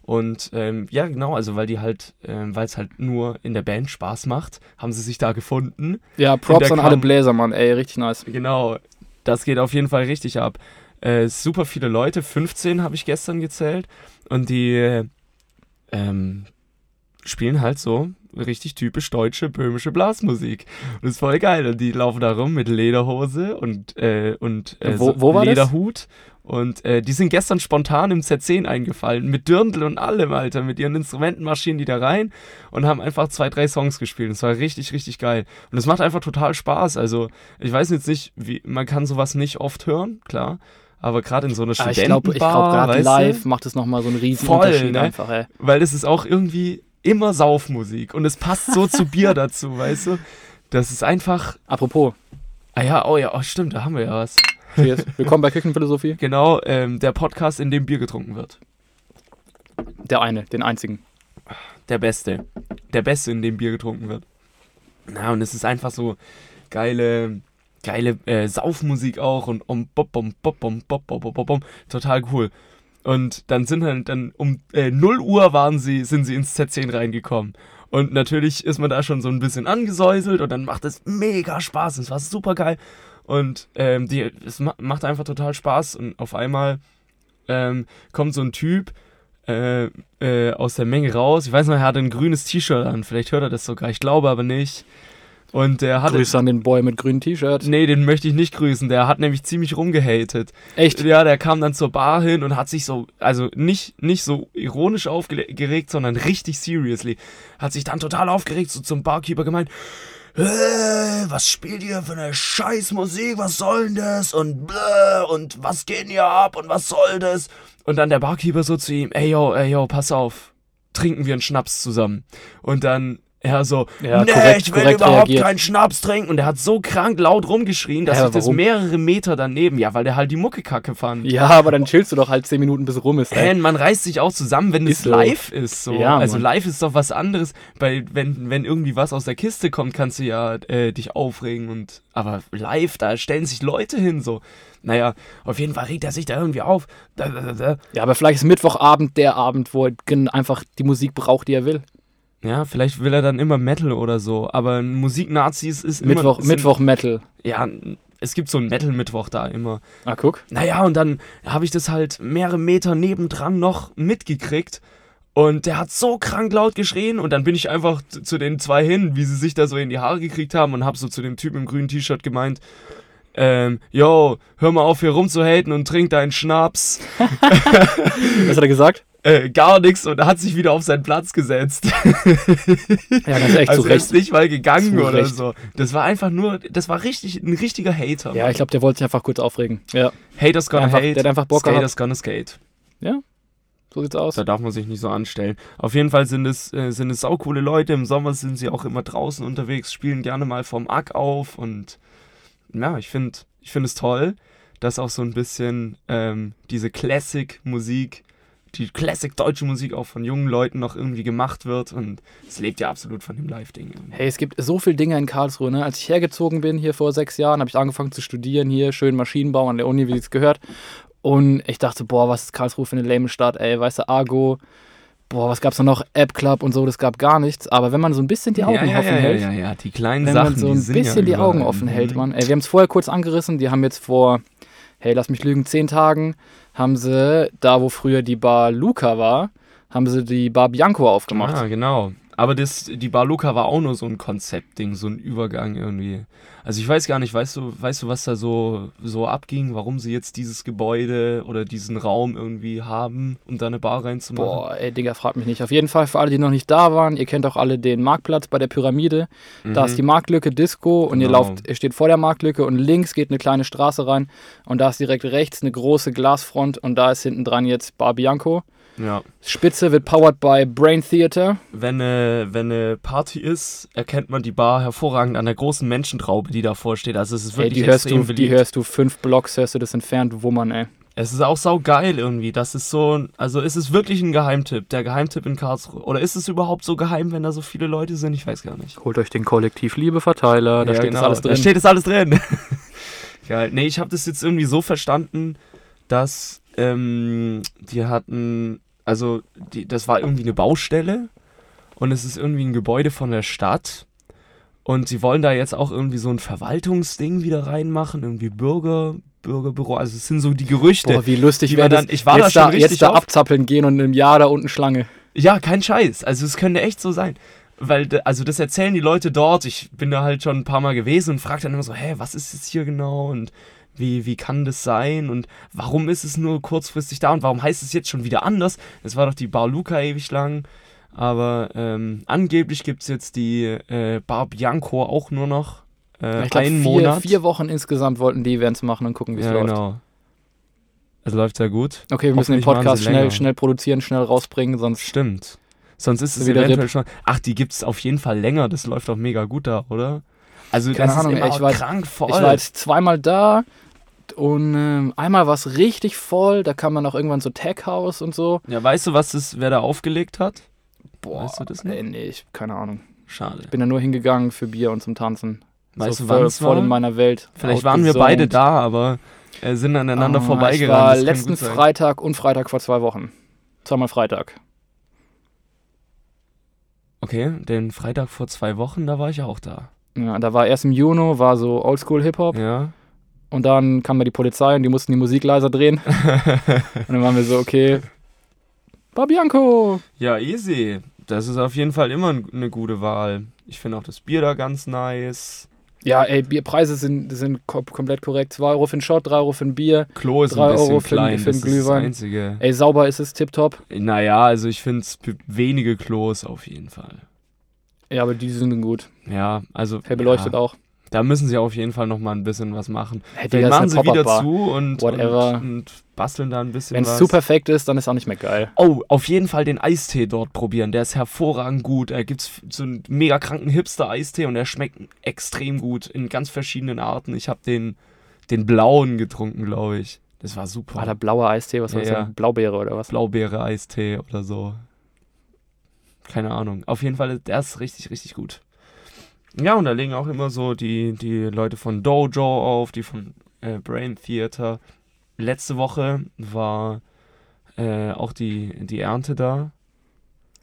Und ähm, ja, genau, also weil die halt, ähm, weil es halt nur in der Band Spaß macht, haben sie sich da gefunden. Ja, Props an alle Bläser, Mann, ey, richtig nice. Genau, das geht auf jeden Fall richtig ab. Äh, super viele Leute, 15 habe ich gestern gezählt. Und die äh, ähm, spielen halt so richtig typisch deutsche, böhmische Blasmusik. Und das ist voll geil. Und die laufen da rum mit Lederhose und, äh, und äh, Wo- so wo das? Lederhut. Und äh, die sind gestern spontan im Z10 eingefallen, mit Dirndl und allem, Alter, mit ihren Instrumenten marschieren die da rein und haben einfach zwei, drei Songs gespielt. Das war richtig, richtig geil. Und es macht einfach total Spaß. Also, ich weiß jetzt nicht, wie, man kann sowas nicht oft hören, klar. Aber gerade in so einer Aber ich Studentenbar, glaube, ich glaub, gerade live du, macht es nochmal so einen riesen Voll, Unterschied ne? einfach, ey. weil es ist auch irgendwie immer Saufmusik und es passt so zu Bier [LAUGHS] dazu, weißt du? Das ist einfach, Apropos, ah ja, oh ja, oh stimmt, da haben wir ja was. cheers. Willkommen bei Küchenphilosophie. Genau, ähm, der Podcast, in dem Bier getrunken wird. Der eine, den einzigen. Der Beste. Der Beste, in dem Bier getrunken wird. Na, und es ist einfach so geile, geile äh, Saufmusik auch und um bop, bom, bop, bom, bop, bop, bop, bom. total cool. Und dann sind halt dann um äh, 0 Uhr waren sie, sind sie ins Z10 reingekommen. Und natürlich ist man da schon so ein bisschen angesäuselt und dann macht es mega Spaß. Es war super geil. Und ähm, die, es ma macht einfach total Spaß. Und auf einmal ähm, kommt so ein Typ äh, äh, aus der Menge raus. Ich weiß noch, er hatte ein grünes T-Shirt an. Vielleicht hört er das sogar. Ich glaube aber nicht. Und der hatte. Grüße an den Boy mit grünem T-Shirt. Nee, den möchte ich nicht grüßen. Der hat nämlich ziemlich rumgehatet. Echt? Ja, der kam dann zur Bar hin und hat sich so, also nicht, nicht so ironisch aufgeregt, sondern richtig seriously. Hat sich dann total aufgeregt, so zum Barkeeper gemeint, äh, was spielt ihr für eine Scheißmusik, was soll denn das und bläh, und was geht denn hier ab und was soll das? Und dann der Barkeeper so zu ihm, ey yo, ey yo, pass auf, trinken wir einen Schnaps zusammen. Und dann er so, Ja, nee, korrekt- ich will korrekt überhaupt reagiert. keinen Schnaps trinken. Und er hat so krank laut rumgeschrien, dass Ja, ich das mehrere Meter daneben, ja, weil der halt die Mucke kacke fand. Ja, aber dann chillst du doch halt 10 Minuten, bis rum ist. Ey. man reißt sich auch zusammen, wenn es Ist so. live ist. So. Ja, also Mann. live ist doch was anderes. Weil wenn, wenn irgendwie was aus der Kiste kommt, kannst du ja äh, dich aufregen. Und aber live, da stellen sich Leute hin. So. Naja, auf jeden Fall regt er sich da irgendwie auf. Da, da, da. Ja, aber vielleicht ist Mittwochabend der Abend, wo er einfach die Musik braucht, die er will. Ja, vielleicht will er dann immer Metal oder so. Aber ein Musiknazi ist, immer. Mittwoch, sind- Mittwoch Metal. Ja, es gibt so einen Metal-Mittwoch da immer. Ah, guck. Naja, und dann habe ich das halt mehrere Meter nebendran noch mitgekriegt. Und der hat so krank laut geschrien und dann bin ich einfach zu, zu den zwei hin, wie sie sich da so in die Haare gekriegt haben und hab so zu dem Typen im grünen T-Shirt gemeint, ähm, yo, hör mal auf hier rumzuhaten und trink deinen Schnaps. [LAUGHS] Was hat er gesagt? Äh, gar nichts und er hat sich wieder auf seinen Platz gesetzt. [LAUGHS] Ja, ganz echt also zu er Recht. ist nicht mal gegangen Zu oder Recht. so. Das war einfach nur, das war richtig, ein richtiger Hater. Ja, ich glaube, der wollte sich einfach kurz aufregen. Ja, Haters gonna Einfach- hate, der hat einfach Bock gehabt. Skaters gonna skate. so sieht's aus. Da darf man sich nicht so anstellen. Auf jeden Fall sind es, äh, sind es saukoole Leute. Im Sommer sind sie auch immer draußen unterwegs, spielen gerne mal vom Ack auf. Und ja, ich finde ich find es toll, dass auch so ein bisschen ähm, diese Classic-Musik die Classic deutsche Musik auch von jungen Leuten noch irgendwie gemacht wird und es lebt ja absolut von dem Live-Ding. Hey, es gibt so viele Dinge in Karlsruhe. Ne? Als ich hergezogen bin, hier vor sechs Jahren, habe ich angefangen zu studieren hier, schön Maschinenbau an der Uni, wie es gehört. Und ich dachte, boah, was ist Karlsruhe für eine lame Stadt, ey, weißt du, Argo, boah, was gab's da noch? App Club und so, das gab gar nichts. Aber wenn man so ein bisschen die Augen ja, ja, offen ja, hält, ja, ja, die kleinen wenn Sachen, man so ein ja bisschen die. Augen offen hält, Mhm. man. Ey, wir haben es vorher kurz angerissen, die haben jetzt vor, hey, lass mich lügen, zehn Tagen, haben sie, da wo früher die Bar Luca war, haben sie die Bar Bianco aufgemacht. Ah, genau. Aber das, die Bar Luca war auch nur so ein Konzeptding, so ein Übergang irgendwie. Also ich weiß gar nicht, weißt du, weißt du, was da so, so abging, warum sie jetzt dieses Gebäude oder diesen Raum irgendwie haben, um da eine Bar reinzumachen? Boah, ey, Digga, fragt mich nicht. Auf jeden Fall für alle, die noch nicht da waren, ihr kennt auch alle den Marktplatz bei der Pyramide. Da ist die Marktlücke Disco und ihr Genau. lauft, ihr steht vor der Marktlücke und links geht eine kleine Straße rein und da ist direkt rechts eine große Glasfront und da ist hinten dran jetzt Bar Bianco. Ja. Spitze wird powered by Brain Theater. Wenn eine, wenn eine Party ist, erkennt man die Bar hervorragend an der großen Menschentraube, die davor steht. Also es ist Ey, wirklich die hörst, extrem du, die hörst du fünf Blocks, hörst du das entfernt wummern, ey. Es ist auch saugeil irgendwie. Das ist so, also ist es wirklich ein Geheimtipp, der Geheimtipp in Karlsruhe. Oder ist es überhaupt so geheim, wenn da so viele Leute sind? Ich weiß gar nicht. Holt euch den Kollektiv Liebe-Verteiler, da Ja, steht das genau, alles drin. Da steht das alles drin. [LAUGHS] Geil. Nee, ich habe das jetzt irgendwie so verstanden, dass ähm, die hatten, also die, das war irgendwie eine Baustelle und es ist irgendwie ein Gebäude von der Stadt. Und sie wollen da jetzt auch irgendwie so ein Verwaltungsding wieder reinmachen, irgendwie Bürger, Bürgerbüro. Also es sind so die Gerüchte. Boah, wie lustig wäre das, dann- ich war da jetzt, schon da, richtig jetzt da abzappeln gehen und im Jahr da unten Schlange. Ja, kein Scheiß. Also es könnte echt so sein. Weil, also das erzählen die Leute dort. Ich bin da halt schon ein paar Mal gewesen und frage dann immer so, hä, was ist jetzt hier genau und wie, wie kann das sein und warum ist es nur kurzfristig da und warum heißt es jetzt schon wieder anders? Es war doch die Bar Luca ewig lang. Aber ähm, angeblich gibt es jetzt die äh, Bar Bianco auch nur noch äh, ich glaube, einen vier, Monat. vier Wochen insgesamt wollten die Events machen und gucken, wie es ja, läuft. genau. Es läuft sehr gut. Okay, wir müssen den Podcast schnell, schnell produzieren, schnell rausbringen, sonst. Stimmt. Sonst ist es Wieder eventuell RIP. schon. Ach, die gibt es auf jeden Fall länger. Das läuft doch mega gut da, oder? Also Keine das Ahnung, ist immer ich war- krank voll. Ich war jetzt zweimal da und ähm, einmal war es richtig voll. Da kam dann auch irgendwann so Tech House und so. ja, weißt du, was das, wer da aufgelegt hat? Boah, Weißt du das noch? ey, nee, ich, keine Ahnung. Schade. Bin da nur hingegangen für Bier und zum Tanzen. Weißt so du, voll, voll in meiner Welt. Vielleicht waren wir beide da, aber äh, sind aneinander Ah, vorbeigerannt. Ich war Das letzten. Freitag und Freitag vor zwei Wochen. Zweimal Freitag. Okay, den Freitag vor zwei Wochen, da war ich auch da. Ja, da war erst im Juni, war so Oldschool Hip-Hop. Ja. Und dann kam da die Polizei und die mussten die Musik leiser drehen. [LAUGHS] und dann waren wir so, okay. Babianco! Ja, easy. Das ist auf jeden Fall immer eine gute Wahl. Ich finde auch das Bier da ganz nice. Ja, ey, Bierpreise sind, sind kom komplett korrekt. 2 Euro für ein Shot, 3 Euro für ein Bier. Klo ist Drei ein bisschen Euro für- klein, für das einen ist das Glühwein. Einzige. Ey, sauber ist es, tipptopp. Naja, also ich finde es wenige Klos auf jeden Fall. Ja, aber die sind gut. Ja, also. Hell beleuchtet ja, auch. Da müssen sie auf jeden Fall noch mal ein bisschen was machen. Hey, Dann machen eine sie wieder zu und, und, und basteln da ein bisschen Wenn was. es zu perfekt ist, dann ist auch nicht mehr geil. Oh, auf jeden Fall den Eistee dort probieren. Der ist hervorragend gut. Da gibt es so einen mega kranken Hipster-Eistee und der schmeckt extrem gut in ganz verschiedenen Arten. Ich habe den, den blauen getrunken, glaube ich. Das war super. War da blauer Eistee, was war Ja, das ja. denn? Blaubeere oder was? Blaubeere-Eistee oder so. Keine Ahnung. Auf jeden Fall, der ist richtig, richtig gut. Ja, und da legen auch immer so die, die Leute von Dojo auf, die von äh, Brain Theater. Letzte Woche war äh, auch die, die Ernte da.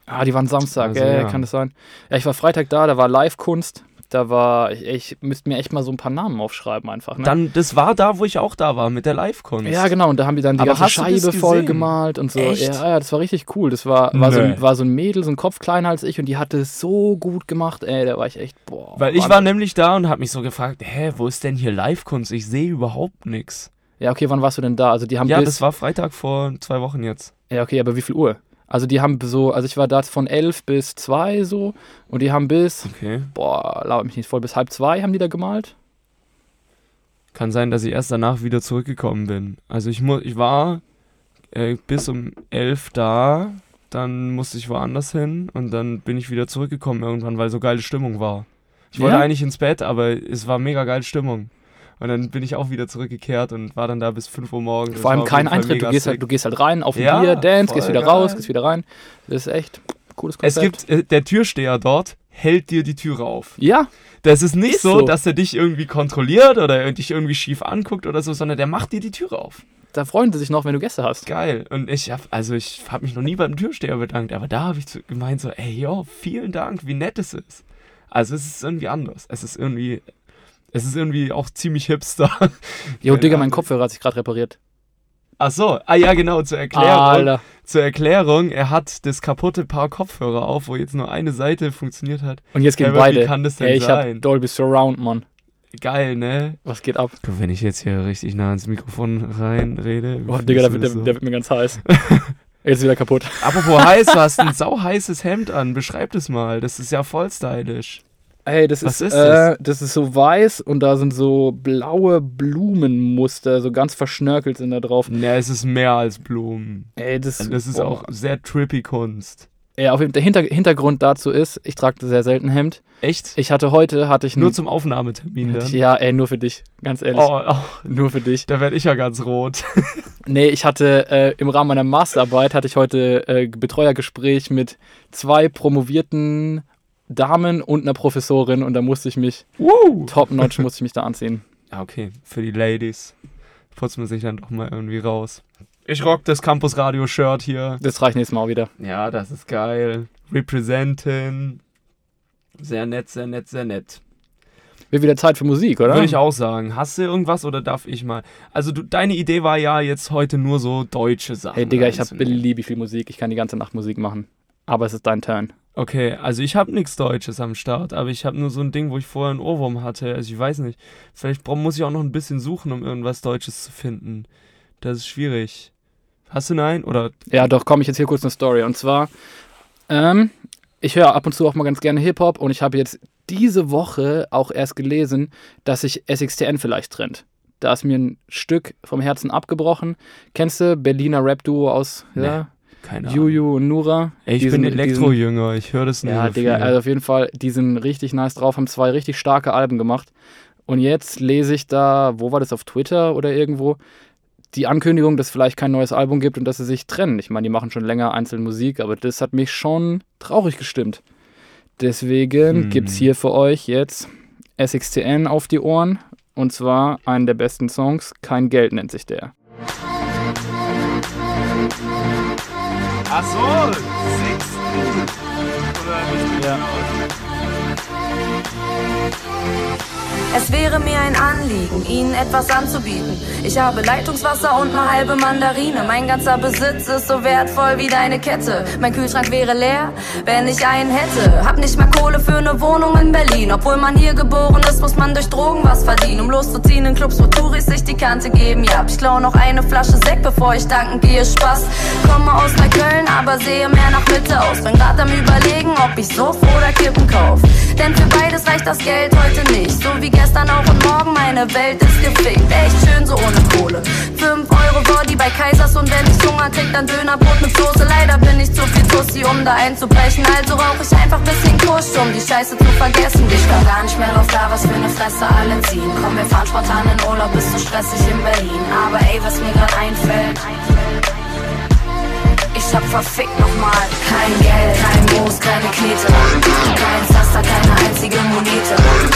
Ah, die waren Samstag, Also, äh, ja. kann das sein? Ja, ich war Freitag da, da war Live-Kunst. Da war, ich, ich müsste mir echt mal so ein paar Namen aufschreiben einfach. Ne? Dann, das war da, wo ich auch da war, mit der Live-Kunst. ja, genau, und da haben die dann die Aber ganze Scheibe voll gemalt und so. Echt? Ja, ja, das war richtig cool. Das war, war, so, ein- war so ein Mädel, so ein Kopf kleiner als ich und die hatte es so gut gemacht, ey, da war ich echt, boah. Weil ich war nämlich da und habe mich so gefragt, hä, wo ist denn hier Live-Kunst? Ich sehe überhaupt nichts. Ja, okay, wann warst du denn da? Also die haben Ja, das war Freitag vor zwei Wochen jetzt. Ja, okay, aber wie viel Uhr? Also die haben so, also ich war da von 11 bis 2 so und die haben bis, Okay. boah, laut mich nicht voll, bis halb zwei haben die da gemalt. Kann sein, dass ich erst danach wieder zurückgekommen bin. Also ich, mu ich war äh, bis um elf da, dann musste ich woanders hin und dann bin ich wieder zurückgekommen irgendwann, weil so geile Stimmung war. Ich wollte Ja? eigentlich ins Bett, aber es war mega geile Stimmung. Und dann bin ich auch wieder zurückgekehrt und war dann da bis 5 Uhr morgens. Vor allem kein Eintritt. Du gehst, halt, du gehst halt rein auf ein Ja, Bier, dance, gehst wieder geil. raus, gehst wieder rein. Das ist echt ein cooles Es Konzept. gibt, äh, der Türsteher dort hält dir die Türe auf. ja, Das ist nicht Ist so, so. dass er dich irgendwie kontrolliert oder dich irgendwie schief anguckt oder so, sondern der macht dir die Türe auf. da freuen sie sich noch, wenn du Gäste hast. Geil. Und ich hab, also ich habe mich noch nie beim Türsteher bedankt, aber da habe ich gemeint so, ey, yo, vielen Dank, wie nett es ist. Also es ist irgendwie anders. Es ist irgendwie, es ist irgendwie auch ziemlich hipster. [LAUGHS] Jo, Digga, mein. Kopfhörer hat sich gerade repariert. Ach so, ah ja, genau, zur Erklärung. Alter. Zur Erklärung, er hat das kaputte Paar Kopfhörer auf, wo jetzt nur eine Seite funktioniert hat. Und jetzt gehen aber wie beide. kann das denn Ey, ich hab sein? Dolby Surround, Mann. Geil, ne? Was geht ab? Wenn ich jetzt hier richtig nah ins Mikrofon reinrede. Oh, Digga, der, der, das der wird mir ganz heiß. Jetzt [LAUGHS] ist wieder kaputt. Apropos heiß, du hast ein [LAUGHS] sauheißes Hemd an. Beschreib das mal. Das ist ja voll stylisch. Ey, das Was ist, ist äh, das? ist so weiß und da sind so blaue Blumenmuster, so ganz verschnörkelt sind da drauf. Ne, es ist mehr als Blumen. Ey, das, Das ist boah. auch sehr trippy Kunst. Ja, auf jeden Fall, der Hinter Hintergrund dazu ist, ich trage sehr selten Hemd. Echt? Ich hatte heute, hatte ich Nur zum Aufnahmetermin dann. Ja, ey, nur für dich, ganz ehrlich. Oh, oh, Nur für dich. da werde ich ja ganz rot. [LAUGHS] Nee, ich hatte äh, im Rahmen meiner Masterarbeit hatte ich heute äh, Betreuergespräch mit zwei promovierten Damen und einer Professorin und da musste ich mich, Woo! top-notch [LAUGHS] musste ich mich da anziehen. Ja, okay. Für die Ladies putzt man sich dann doch mal irgendwie raus. Ich rock das Campus Radio Shirt hier. Das reicht nächstes Mal auch wieder. Ja, das ist geil. Representen. Sehr nett, sehr nett, sehr nett. Wird wieder Zeit für Musik, oder? Würde ich auch sagen. Hast du irgendwas oder darf ich mal? Also du, deine Idee war ja jetzt heute nur so deutsche Sachen. Hey Digga, ich habe beliebig viel Musik. Ich kann die ganze Nacht Musik machen. Aber es ist dein Turn. Okay, also ich habe nichts Deutsches am Start, aber ich habe nur so ein Ding, wo ich vorher einen Ohrwurm hatte. Also ich weiß nicht. Vielleicht muss ich auch noch ein bisschen suchen, um irgendwas Deutsches zu finden. Das ist schwierig. Hast du nein? Oder Ja, doch, komm, ich jetzt hier kurz eine Story. Und zwar, ähm, ich höre ab und zu auch mal ganz gerne Hip-Hop und ich habe jetzt diese Woche auch erst gelesen, dass sich SXTN vielleicht trennt. Da ist mir ein Stück vom Herzen abgebrochen. Kennst du Berliner Rap-Duo aus ja, keine. Juju und Nura? Ey, ich Die bin Elektrojünger, ich höre das nicht. Ja, Digga, viel. also auf jeden Fall, die sind richtig nice drauf, haben zwei richtig starke Alben gemacht. Und jetzt lese ich da, wo war das, auf Twitter oder irgendwo, die Ankündigung, dass es vielleicht kein neues Album gibt und dass sie sich trennen. Ich meine, die machen schon länger einzeln Musik, aber das hat mich schon traurig gestimmt. Deswegen Hm. gibt's hier für euch jetzt SXTN auf die Ohren. Und zwar einen der besten Songs, Kein Geld nennt sich der. Ach so, singst du? Oder nicht Ja. Es wäre mir ein Anliegen, Ihnen etwas anzubieten. Ich habe Leitungswasser und eine halbe Mandarine. Mein ganzer Besitz ist so wertvoll wie deine Kette. Mein Kühlschrank wäre leer, wenn ich einen hätte. Hab nicht mal Kohle für eine Wohnung in Berlin. Obwohl man hier geboren ist, muss man durch Drogen was verdienen. Um loszuziehen in Clubs, wo Touris sich die Kante geben. Ja, ich klau noch eine Flasche Sekt, bevor ich danken gehe. Spaß. Komme aus Neukölln, aber sehe mehr nach Mitte aus. Bin grad am überlegen, ob ich Suff oder Kippen kauf. Denn für beides reicht das Geld heute nicht. So wie gestern auch und morgen, meine Welt ist gefickt. Echt schön so ohne Kohle. 5 Euro Body bei Kaisers und wenn ich Hunger krieg, dann Dönerbrot mit Soße. Leider bin ich zu viel Tussi, um da einzubrechen. Also rauch ich einfach bisschen Kusch, um die Scheiße zu vergessen. Ich komm gar nicht mehr drauf klar, was für eine Fresse alle ziehen. Komm, wir fahren spontan in Urlaub, ist so stressig in Berlin. Aber ey, was mir grad einfällt. Ich hab verfickt nochmal kein Geld, kein Moos, keine Knete. Kein Zaster, keine einzige Monete.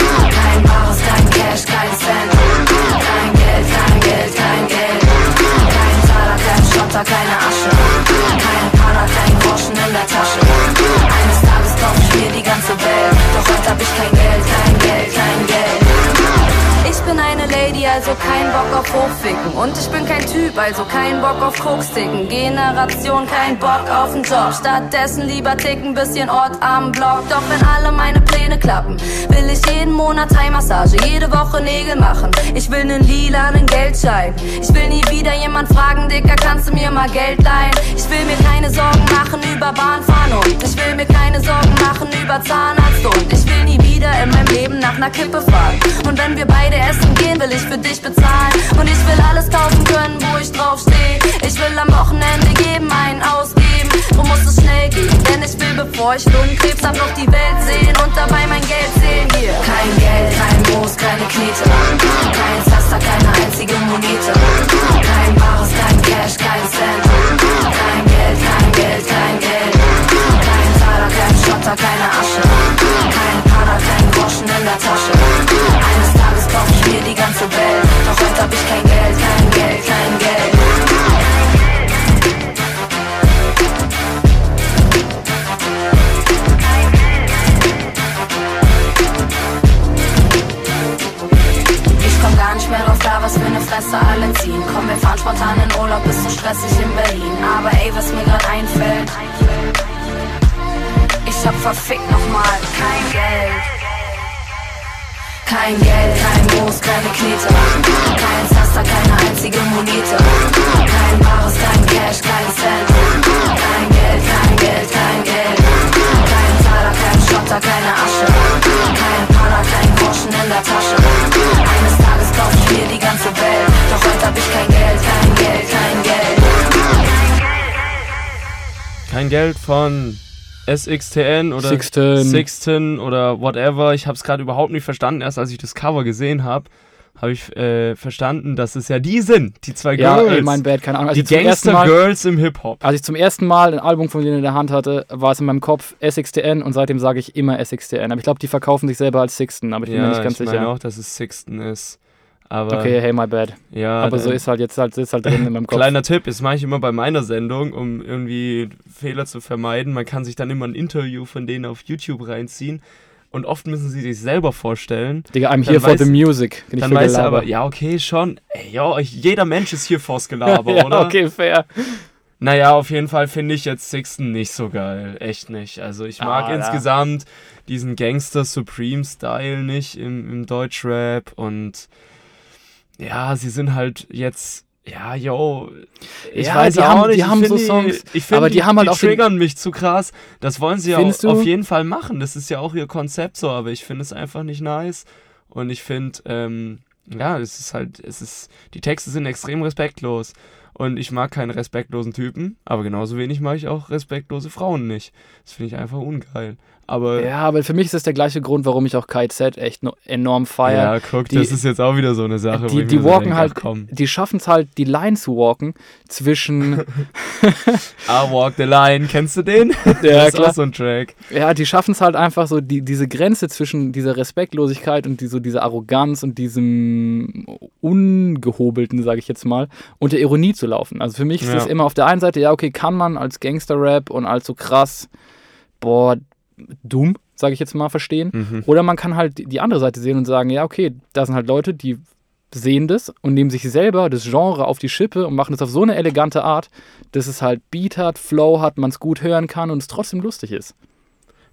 Hochficken. Und ich bin kein Typ, also kein Bock auf Koksticken. Generation, kein Bock auf den Job. Stattdessen lieber ticken, bisschen Ort am Block. Doch wenn alle meine Pläne klappen, will ich jeden Monat Thai-Massage, jede Woche Nägel machen. Ich will nen lilanen Geldschein. Ich will nie wieder jemand fragen, Dicker, kannst du mir mal Geld leihen? Ich will mir keine Sorgen machen über Bahnfahren und ich will mir keine Sorgen machen über Zahnarzt und ich will nie wieder in meinem Leben nach ner Kippe fragen. Und wenn wir beide essen gehen, will ich für dich bezahlen. Und ich will alles kaufen können, wo ich drauf stehe. Ich will am Wochenende geben, einen ausgeben. Nun muss es schnell gehen, denn ich will, bevor ich Lungenkrebs hab, noch die Welt sehen und dabei mein Geld sehen hier. Kein Geld, kein Moos, keine Knete. Kein Zaster, keine einzige Monete. Kein Bares, kein Cash, kein Cent. Kein Geld, kein Geld, kein Geld. Kein Taler, kein Schotter, keine Asche. Kein Pader, kein Groschen in der Tasche. Eines Tages kauf ich mir die ganze Welt. Doch heute hab ich kein Geld, kein Geld, kein Geld. Fresse alle ziehen. Komm, wir fahren spontan in Urlaub, ist so stressig in Berlin. Aber ey, was mir grad einfällt, ich hab verfickt nochmal kein Geld. Kein Geld, kein Moos, keine Knete. Kein Zaster, keine einzige Monete. Kein Bares, kein Cash. Kein Geld von SXTN oder Sixten. Sixten oder whatever. Ich habe es gerade überhaupt nicht verstanden. Erst als ich das Cover gesehen habe, habe ich äh, verstanden, dass es ja die sind, die zwei Ja, Girls. ey, mein Bad, keine Ahnung. Als die ich, zum ersten Gangster Mal, Girls im Hip-Hop. als ich zum ersten Mal ein Album von denen in der Hand hatte, war es in meinem Kopf SXTN und seitdem sage ich immer SXTN. Aber ich glaube, die verkaufen sich selber als Sixten, aber ich bin mir ja, nicht ganz ich sicher. meine auch, dass es Sixten ist. Aber Okay, hey, my bad. ja, aber so dann- ist halt jetzt halt, ist halt drin in meinem Kopf. Kleiner Tipp, das mache ich immer bei meiner Sendung, um irgendwie Fehler zu vermeiden. Man kann sich dann immer ein Interview von denen auf YouTube reinziehen und oft müssen sie sich selber vorstellen. Digga, I'm Dann here for the music. Nicht Dann weißt du aber, ja, okay, schon. Ey, ja, jeder Mensch ist hier vors Gelaber, [LAUGHS] ja, oder? okay, fair. Naja, auf jeden Fall finde ich jetzt Sixten nicht so geil. Echt nicht. Also ich mag Ah, ja. insgesamt diesen Gangster Supreme Style nicht im, im Deutschrap und ja, sie sind halt jetzt. Ja, yo, ich Ja, weiß die auch haben- nicht. die ich haben so die, Songs, ich find aber die haben halt die auch triggern mich zu krass. Das wollen sie ja auf jeden Fall machen. Das ist ja auch ihr Konzept so, aber ich finde es einfach nicht nice. Und ich finde, ähm, ja, es ist halt, es ist, die Texte sind extrem respektlos. Und ich mag keine respektlosen Typen, aber genauso wenig mag ich auch respektlose Frauen nicht. Das finde ich einfach ungeil. Aber Ja, aber für mich ist das der gleiche Grund, warum ich auch KZ echt no enorm feiere. ja, guck, die- das ist jetzt auch wieder so eine Sache. die die walken denke, halt, ach, die schaffen es halt, die Line zu walken zwischen, [LAUGHS] I Walk the Line, kennst du den? [LAUGHS] Ja, das ist klar. auch so ein Track. ja, die schaffen es halt einfach so, die, diese Grenze zwischen dieser Respektlosigkeit und die, so dieser Arroganz und diesem Ungehobelten, sage ich jetzt mal, und der Ironie zu laufen. Also für mich ist Ja. das immer auf der einen Seite, ja, okay, kann man als Gangster-Rap und als so krass, boah, dumm, sage ich jetzt mal, verstehen. Mhm. Oder man kann halt die andere Seite sehen und sagen, ja, okay, da sind halt Leute, die sehen das und nehmen sich selber das Genre auf die Schippe und machen es auf so eine elegante Art, dass es halt Beat hat, Flow hat, man es gut hören kann und es trotzdem lustig ist.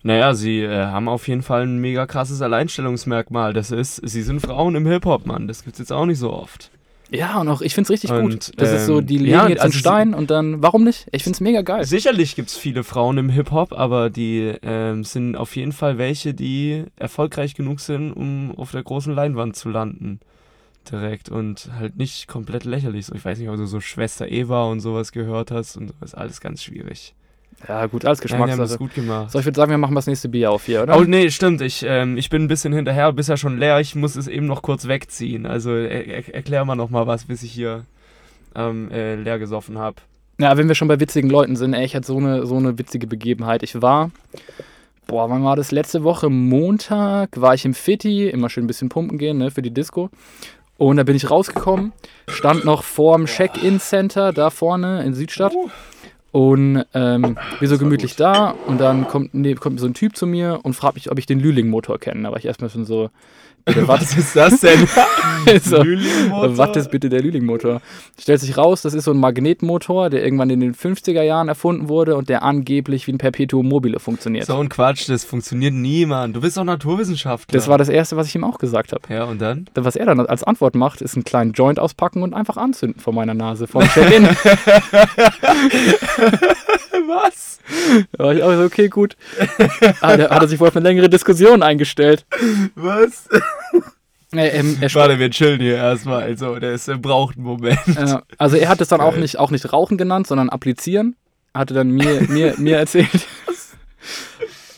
Naja, sie äh, haben auf jeden Fall ein mega krasses Alleinstellungsmerkmal. Das ist, sie sind Frauen im Hip-Hop, Mann. Das gibt's jetzt auch nicht so oft. Ja, und auch, ich finde es richtig gut. Und, Das ist so, ähm, die legen ja, jetzt also einen Stein und dann, warum nicht? Ich finde es mega geil. Sicherlich gibt's viele Frauen im Hip-Hop, aber die ähm, sind auf jeden Fall welche, die erfolgreich genug sind, um auf der großen Leinwand zu landen. Direkt und halt nicht komplett lächerlich. So, ich weiß nicht, ob du so Schwester Eva und sowas gehört hast und ist alles ganz schwierig. Ja, gut, alles Ja, die haben das Geschmackssache. gut gemacht. so, ich würde sagen, wir machen das nächste Bier auf hier, oder? Oh nee, stimmt. Ich, ähm, ich bin ein bisschen hinterher, bist ja schon leer. Ich muss es eben noch kurz wegziehen. Also er, er, erklär mal noch mal was, bis ich hier ähm, äh, leer gesoffen habe. Ja, wenn wir schon bei witzigen Leuten sind, ey, ich hatte so eine, so eine witzige Begebenheit. Ich war, boah, wann war das? Letzte Woche Montag war ich im Fitti, immer schön ein bisschen pumpen gehen, ne, für die Disco. Und da bin ich rausgekommen, stand noch vorm Check-In-Center da vorne in Südstadt. Und ähm, bin so gemütlich da und dann kommt, nee, kommt so ein Typ zu mir und fragt mich, ob ich den Lüling-Motor kenne. Da war ich erstmal schon so, [LAUGHS] was? ist das [LAUGHS] denn? so, Lüling-Motor? was ist bitte der Lüling-Motor? Stellt sich raus, das ist so ein Magnetmotor, der irgendwann in den 50er Jahren erfunden wurde und der angeblich wie ein Perpetuum mobile funktioniert. So ein Quatsch, das funktioniert nie, Mann. Du bist doch Naturwissenschaftler. Das war das Erste, was ich ihm auch gesagt habe. Ja, und dann? Was er dann als Antwort macht, ist einen kleinen Joint auspacken und einfach anzünden vor meiner Nase, vorm Check-In. [LAUGHS] Was? da war ich auch so, okay, gut. Ah, da hat er sich wohl auf eine längere Diskussion eingestellt. Was? Äh, ähm, er Warte, wir chillen hier erstmal. Also, der ist, der braucht einen Moment. Äh, also er hat es dann auch nicht, auch nicht Rauchen genannt, sondern applizieren. hatte dann mir, mir, [LAUGHS] mir erzählt,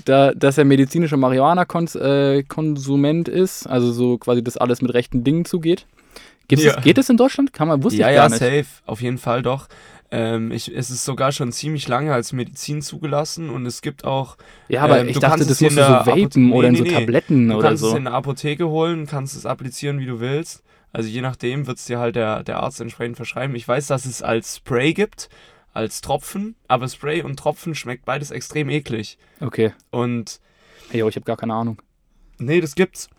da, dass er medizinischer Marihuana-Konsument ist, also so quasi, dass alles mit rechten Dingen zugeht. Ja. das, geht das in Deutschland? Kann man, wusste ja, ich ja, gar nicht. safe, auf jeden Fall doch. Ähm, ich, es ist sogar schon ziemlich lange als Medizin zugelassen und es gibt auch. Ja, aber ähm, ich du dachte, das musst du in so vapen Apothe- oder in Nee, so nee, nee. Tabletten Du oder kannst es so. in der Apotheke holen, kannst es applizieren, wie du willst. Also je nachdem wird es dir halt der, der Arzt entsprechend verschreiben. Ich weiß, dass es als Spray gibt, als Tropfen, aber Spray und Tropfen schmeckt beides extrem eklig. Okay. Und Jo, ich habe gar keine Ahnung. Nee, das gibt's.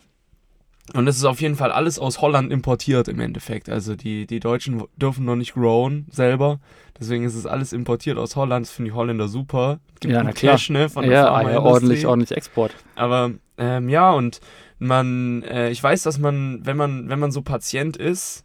Und das ist auf jeden Fall alles aus Holland importiert im Endeffekt. Also die, die Deutschen dürfen noch nicht growen selber. Deswegen ist es alles importiert aus Holland. Das finden die Holländer super. Gibt Ja, na klar. Cash, ne, von der Ja, ah, ja, ordentlich, ordentlich Export. Aber ähm, ja, und man, äh, ich weiß, dass man, wenn man, wenn man so Patient ist,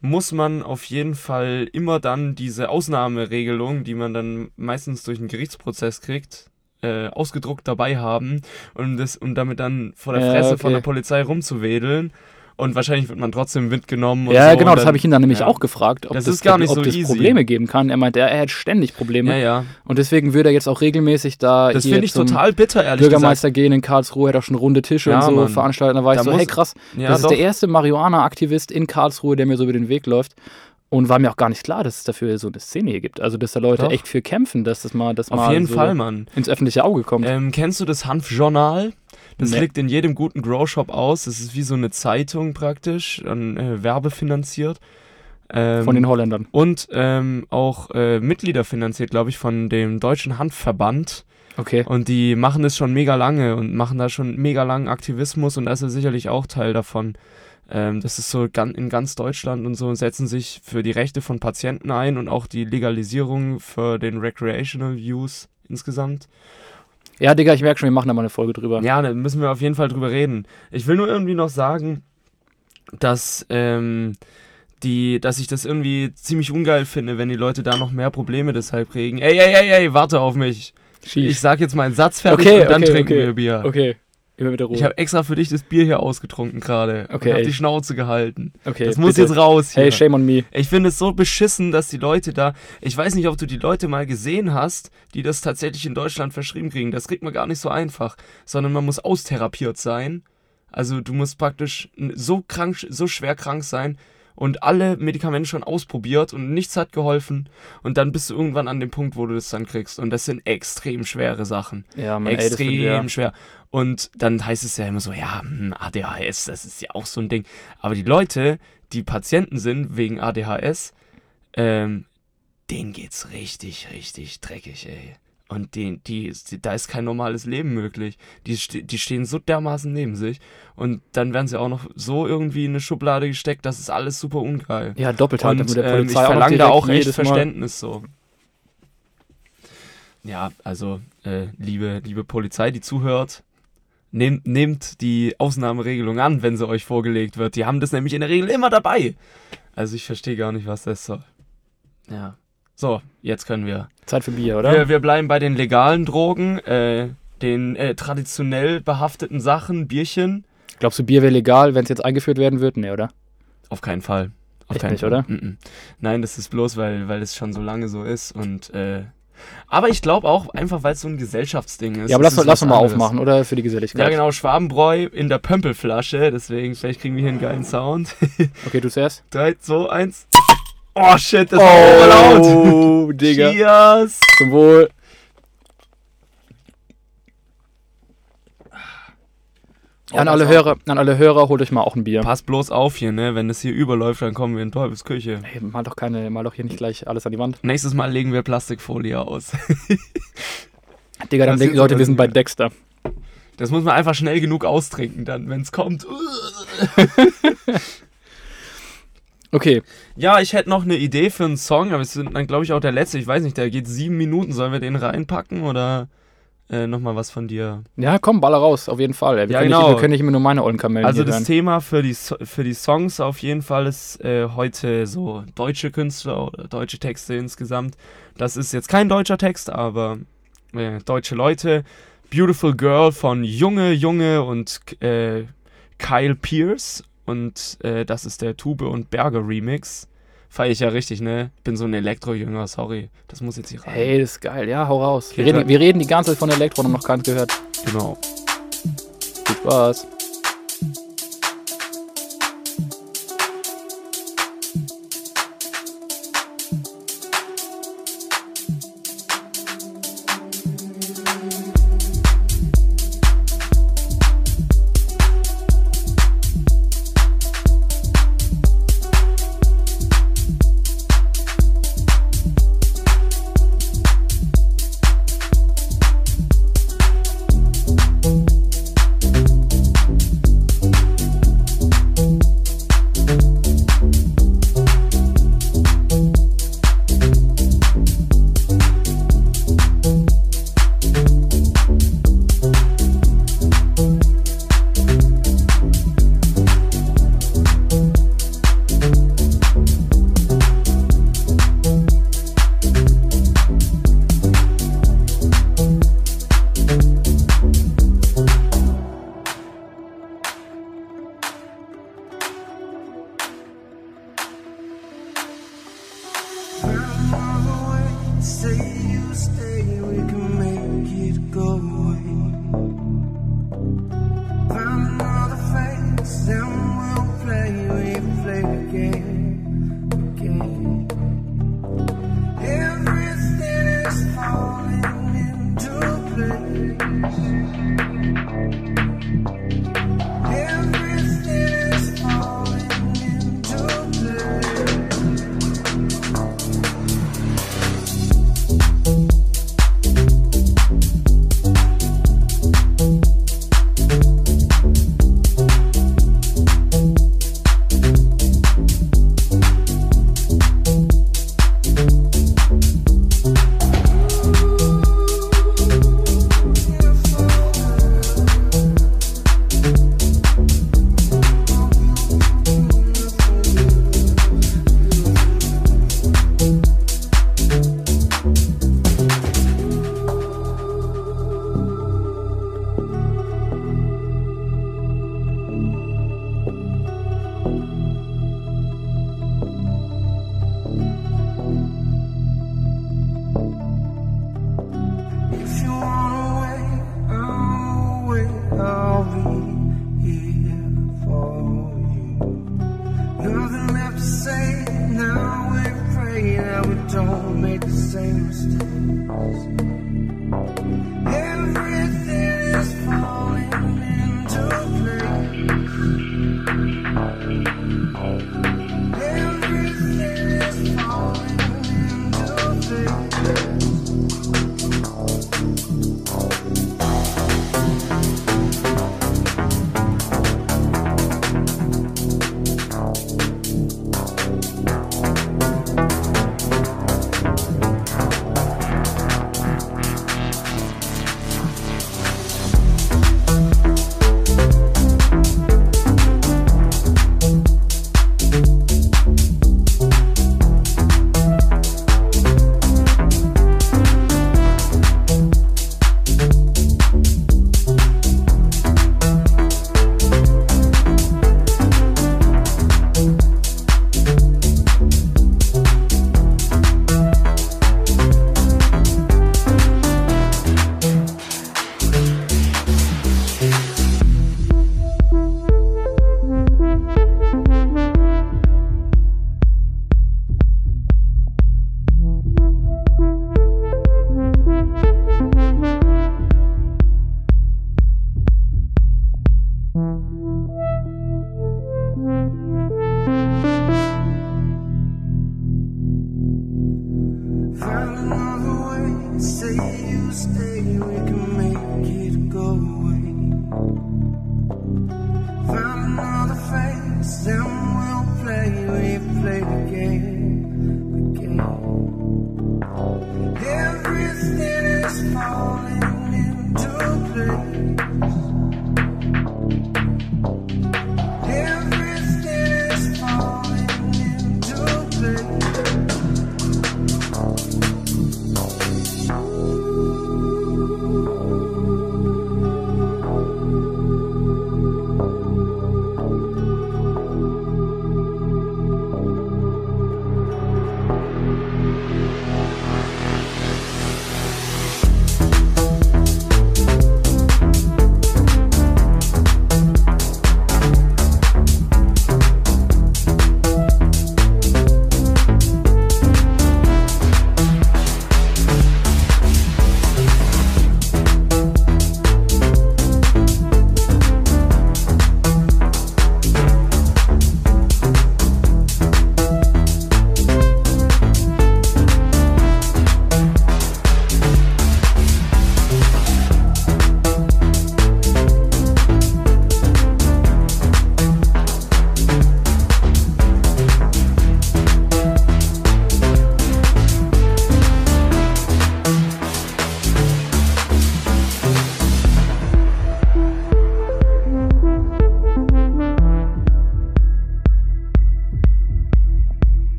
muss man auf jeden Fall immer dann diese Ausnahmeregelung, die man dann meistens durch einen Gerichtsprozess kriegt, äh, ausgedruckt dabei haben, um das, um damit dann vor der Ja, Fresse okay. von der Polizei rumzuwedeln. Und wahrscheinlich wird man trotzdem mitgenommen. Und Ja, so, genau, und das habe ich ihn dann nämlich ja. auch gefragt, ob Das das, ob so das easy. Probleme geben kann. Er meinte, er hätte ständig Probleme. Ja, ja. Und deswegen würde er jetzt auch regelmäßig da Das finde ich total bitter, ehrlich gesagt. Bürgermeister gehen in Karlsruhe, hätte auch schon runde Tische und so Mann. veranstaltet. Da war ich Da so, muss- hey krass, das ist doch. der erste Marihuana-Aktivist in Karlsruhe, der mir so über den Weg läuft. Und war mir auch gar nicht klar, dass es dafür so eine Szene hier gibt. Also, dass da Leute Doch. echt für kämpfen, dass das mal, das Auf mal jeden so Fall, Mann. ins öffentliche Auge kommt. Ähm, kennst du das Hanfjournal? Das Nee. liegt in jedem guten Grow-Shop aus. Das ist wie so eine Zeitung praktisch, dann äh, werbefinanziert. Ähm, von den Holländern. und ähm, auch äh, Mitglieder finanziert, glaube ich, von dem Deutschen Hanfverband. Okay. Und die machen das schon mega lange und machen da schon mega langen Aktivismus und da ist er sicherlich auch Teil davon. Ähm, das ist so in ganz Deutschland und so und setzen sich für die Rechte von Patienten ein und auch die Legalisierung für den Recreational Use insgesamt. Ja, Digga, ich merke schon, wir machen da mal eine Folge drüber. Ja, da müssen wir auf jeden Fall drüber reden. Ich will nur irgendwie noch sagen, dass, ähm, die, dass ich das irgendwie ziemlich ungeil finde, wenn die Leute da noch mehr Probleme deshalb kriegen. Ey, ey, ey, ey, warte auf mich. Schieß. Ich sag jetzt meinen Satz fertig Okay, und dann okay, trinken okay. wir Bier. Okay, immer wieder Ruhe. Ich habe extra für dich das Bier hier ausgetrunken gerade. Okay, Und hab ey. die Schnauze gehalten. okay, das muss bitte. jetzt raus hier. Hey, shame on me. Ich finde es so beschissen, dass die Leute da. Ich weiß nicht, ob du die Leute mal gesehen hast, die das tatsächlich in Deutschland verschrieben kriegen. Das kriegt man gar nicht so einfach, sondern man muss austherapiert sein. Also du musst praktisch so krank, so schwer krank sein und alle Medikamente schon ausprobiert und nichts hat geholfen. Und dann bist du irgendwann an dem Punkt, wo du das dann kriegst. Und das sind extrem schwere Sachen. Ja, das extrem ja- schwer. Und dann heißt es ja immer so, ja, hm, ADHS, das ist ja auch so ein Ding. Aber die Leute, die Patienten sind wegen ADHS, ähm, denen geht's richtig, richtig dreckig, ey. Und die, die, die, da ist kein normales Leben möglich. Die, die stehen so dermaßen neben sich. Und dann werden sie auch noch so irgendwie in eine Schublade gesteckt, das ist alles super ungeil. Ja, doppelt halt mit der ähm, ich Polizei. auch noch verlange da auch echt. Verständnis so. Ja, also, äh, liebe, liebe Polizei, die zuhört, nehmt, nehmt die Ausnahmeregelung an, wenn sie euch vorgelegt wird. Die haben das nämlich in der Regel immer dabei. Also ich verstehe gar nicht, was das soll. Ja. So, jetzt können wir. Zeit für Bier, oder? Wir, wir bleiben bei den legalen Drogen, äh, den äh, traditionell behafteten Sachen, Bierchen. Glaubst du, Bier wäre legal, wenn es jetzt eingeführt werden würde? Nee, oder? Auf keinen Fall. Auf Echt keinen nicht, Fall. oder? Nein, das ist bloß, weil, weil es schon so lange so ist und äh, aber ich glaube auch einfach, weil es so ein Gesellschaftsding ist. Ja, aber lass, doch mal anderes. aufmachen, oder? Für die Geselligkeit. Ja, genau, Schwabenbräu in der Pömpelflasche, deswegen vielleicht kriegen wir hier einen geilen Sound. Okay, du zuerst. 3, 2, 1. Oh shit, das war laut. Oh, [LAUGHS] Digga. Cheers. Zum Wohl. an, alle. Hörer, an alle Hörer, holt euch mal auch ein Bier. Pass bloß auf hier, ne? Wenn das hier überläuft, dann kommen wir in Teufels Küche. Hey, mal doch keine, mal doch hier nicht gleich alles an die Wand. Nächstes Mal legen wir Plastikfolie aus. [LAUGHS] Digga, dann denken Leute, wir sind bei Dexter. Das muss man einfach schnell genug austrinken, dann, wenn es kommt. [LAUGHS] Okay, Ja, ich hätte noch eine Idee für einen Song, aber es sind dann, glaube ich, auch der letzte. Ich weiß nicht, der geht sieben Minuten. Sollen wir den reinpacken oder äh, nochmal was von dir? ja, komm, baller raus, auf jeden Fall. Wir, Ja, können, genau. nicht, wir können nicht immer nur meine ollen Kamellen Also das hören. Thema für die, für die Songs auf jeden Fall ist äh, heute so deutsche Künstler oder deutsche Texte insgesamt. Das ist jetzt kein deutscher Text, aber äh, deutsche Leute. Beautiful Girl von Junge, Junge und äh, Kyle Pierce. Und äh, das ist der Tube und Berger Remix feiere ich ja richtig, ne? Ich bin so ein Elektro-Jünger, sorry. Das muss jetzt hier rein. Hey, das ist geil. Ja, hau raus. Wir Okay, reden, dann- wir reden die ganze Zeit von Elektro und haben noch gar nicht gehört. Genau. Viel Spaß.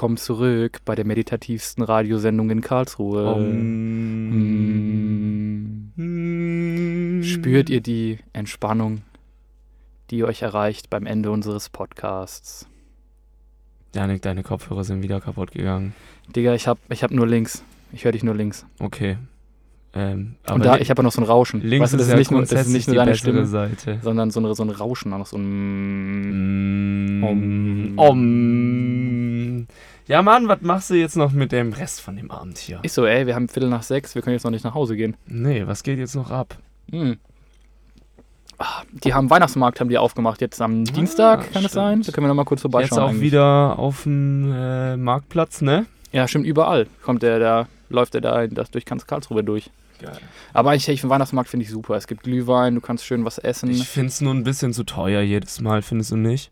Willkommen zurück bei der meditativsten Radiosendung in Karlsruhe. Mm. Spürt ihr die Entspannung, die euch erreicht beim Ende unseres Podcasts? Janik, deine Kopfhörer sind wieder kaputt gegangen. Digga, ich hab, ich hab nur links. Ich höre dich nur links. Okay. Ähm, Und da, ich habe ja noch so ein Rauschen. links weißt du, das ist ja nicht nur, das ist nicht nur die deine Stimme, Seite. sondern so, eine, so ein Rauschen, auch noch so ein... Mm. Om. Om. Ja, Mann, was machst du jetzt noch mit dem Rest von dem Abend hier? Ich so, ey, wir haben Viertel nach sechs, wir können jetzt noch nicht nach Hause gehen. Nee, was geht jetzt noch ab? Hm. Ah, Die haben Weihnachtsmarkt haben die aufgemacht jetzt am Dienstag, kann es Ah, sein? Da können wir noch mal kurz vorbeischauen. Jetzt auch eigentlich. wieder auf dem äh, Marktplatz, ne? Ja, stimmt, überall kommt der, da läuft der da das durch ganz Karlsruhe durch. Geil. Aber ich, ich den Weihnachtsmarkt finde ich super. Es gibt Glühwein, du kannst schön was essen. Ich find's nur ein bisschen zu teuer jedes Mal, findest du nicht?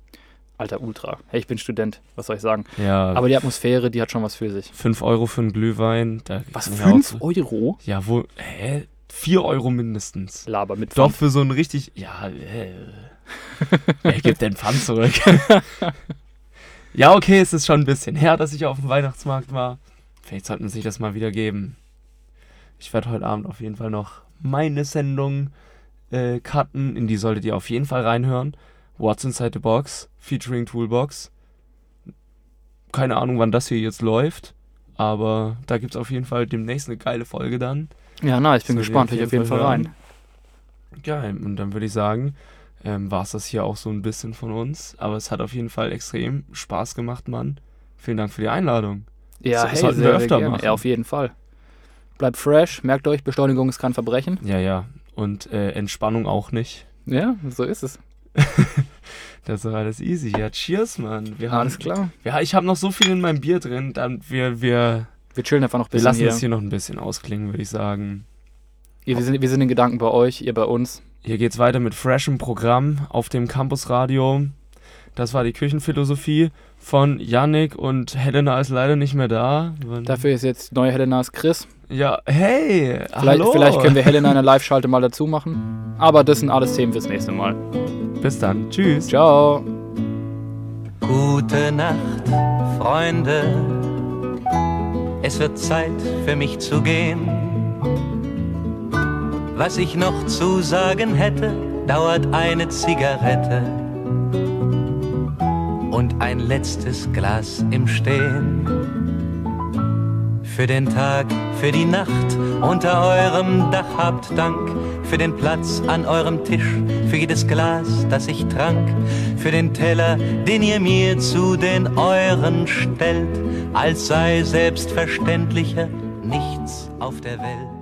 Alter Ultra. Hey, ich bin Student, was soll ich sagen? Ja, Aber die Atmosphäre, die hat schon was für sich. 5 Euro für einen Glühwein. Was, kann ich auch 5 so- Euro? Ja, wo, hä? 4 Euro mindestens. Laber mit Doch Pfand. für so ein richtig, ja, äh. [LAUGHS] Wer gibt den Pfand zurück? [LAUGHS] ja, okay, es ist schon ein bisschen her, dass ich auf dem Weihnachtsmarkt war. Vielleicht sollte man sich das mal wieder geben. Ich werde heute Abend auf jeden Fall noch meine Sendung äh, cutten. In die solltet ihr auf jeden Fall reinhören. What's Inside the Box, featuring Toolbox. Keine Ahnung, wann das hier jetzt läuft. Aber da gibt es auf jeden Fall demnächst eine geile Folge dann. Ja, na, ich bin ich gespannt. ich auf jeden Fall Fall rein. Geil. Und dann würde ich sagen, ähm, war es das hier auch so ein bisschen von uns. Aber es hat auf jeden Fall extrem Spaß gemacht, Mann. Vielen Dank für die Einladung. Ja, Das hey, sollten wir öfter gerne. machen. Ja, auf jeden Fall. Bleibt fresh, merkt euch, Beschleunigung ist kein Verbrechen. Ja, ja. Und äh, Entspannung auch nicht. Ja, so ist es. [LAUGHS] Das ist doch alles easy. Ja, cheers, Mann. Wir haben, Alles klar. Ja, ich habe noch so viel in meinem Bier drin. Dann wir, wir, Wir chillen einfach noch ein wir bisschen lassen hier. es hier noch ein bisschen ausklingen, würde ich sagen. Ihr, wir, sind, wir sind in Gedanken bei euch, ihr bei uns. Hier geht's weiter mit freshem Programm auf dem Campusradio. Das war die Küchenphilosophie von Yannick und Helena ist leider nicht mehr da. Dafür ist jetzt neue Helenas Chris. Ja, hey, Vielleicht, hallo. vielleicht können wir [LAUGHS] Helena eine Live-Schalte mal dazu machen. Aber das sind alles Themen fürs nächste Mal. Bis dann, tschüss. Ciao. Gute Nacht, Freunde. Es wird Zeit für mich zu gehen. Was ich noch zu sagen hätte, dauert eine Zigarette und ein letztes Glas im Stehen. Für den Tag, für die Nacht unter eurem Dach habt Dank. Für den Platz an eurem Tisch, für jedes Glas, das ich trank. Für den Teller, den ihr mir zu den euren stellt, als sei selbstverständlicher nichts auf der Welt.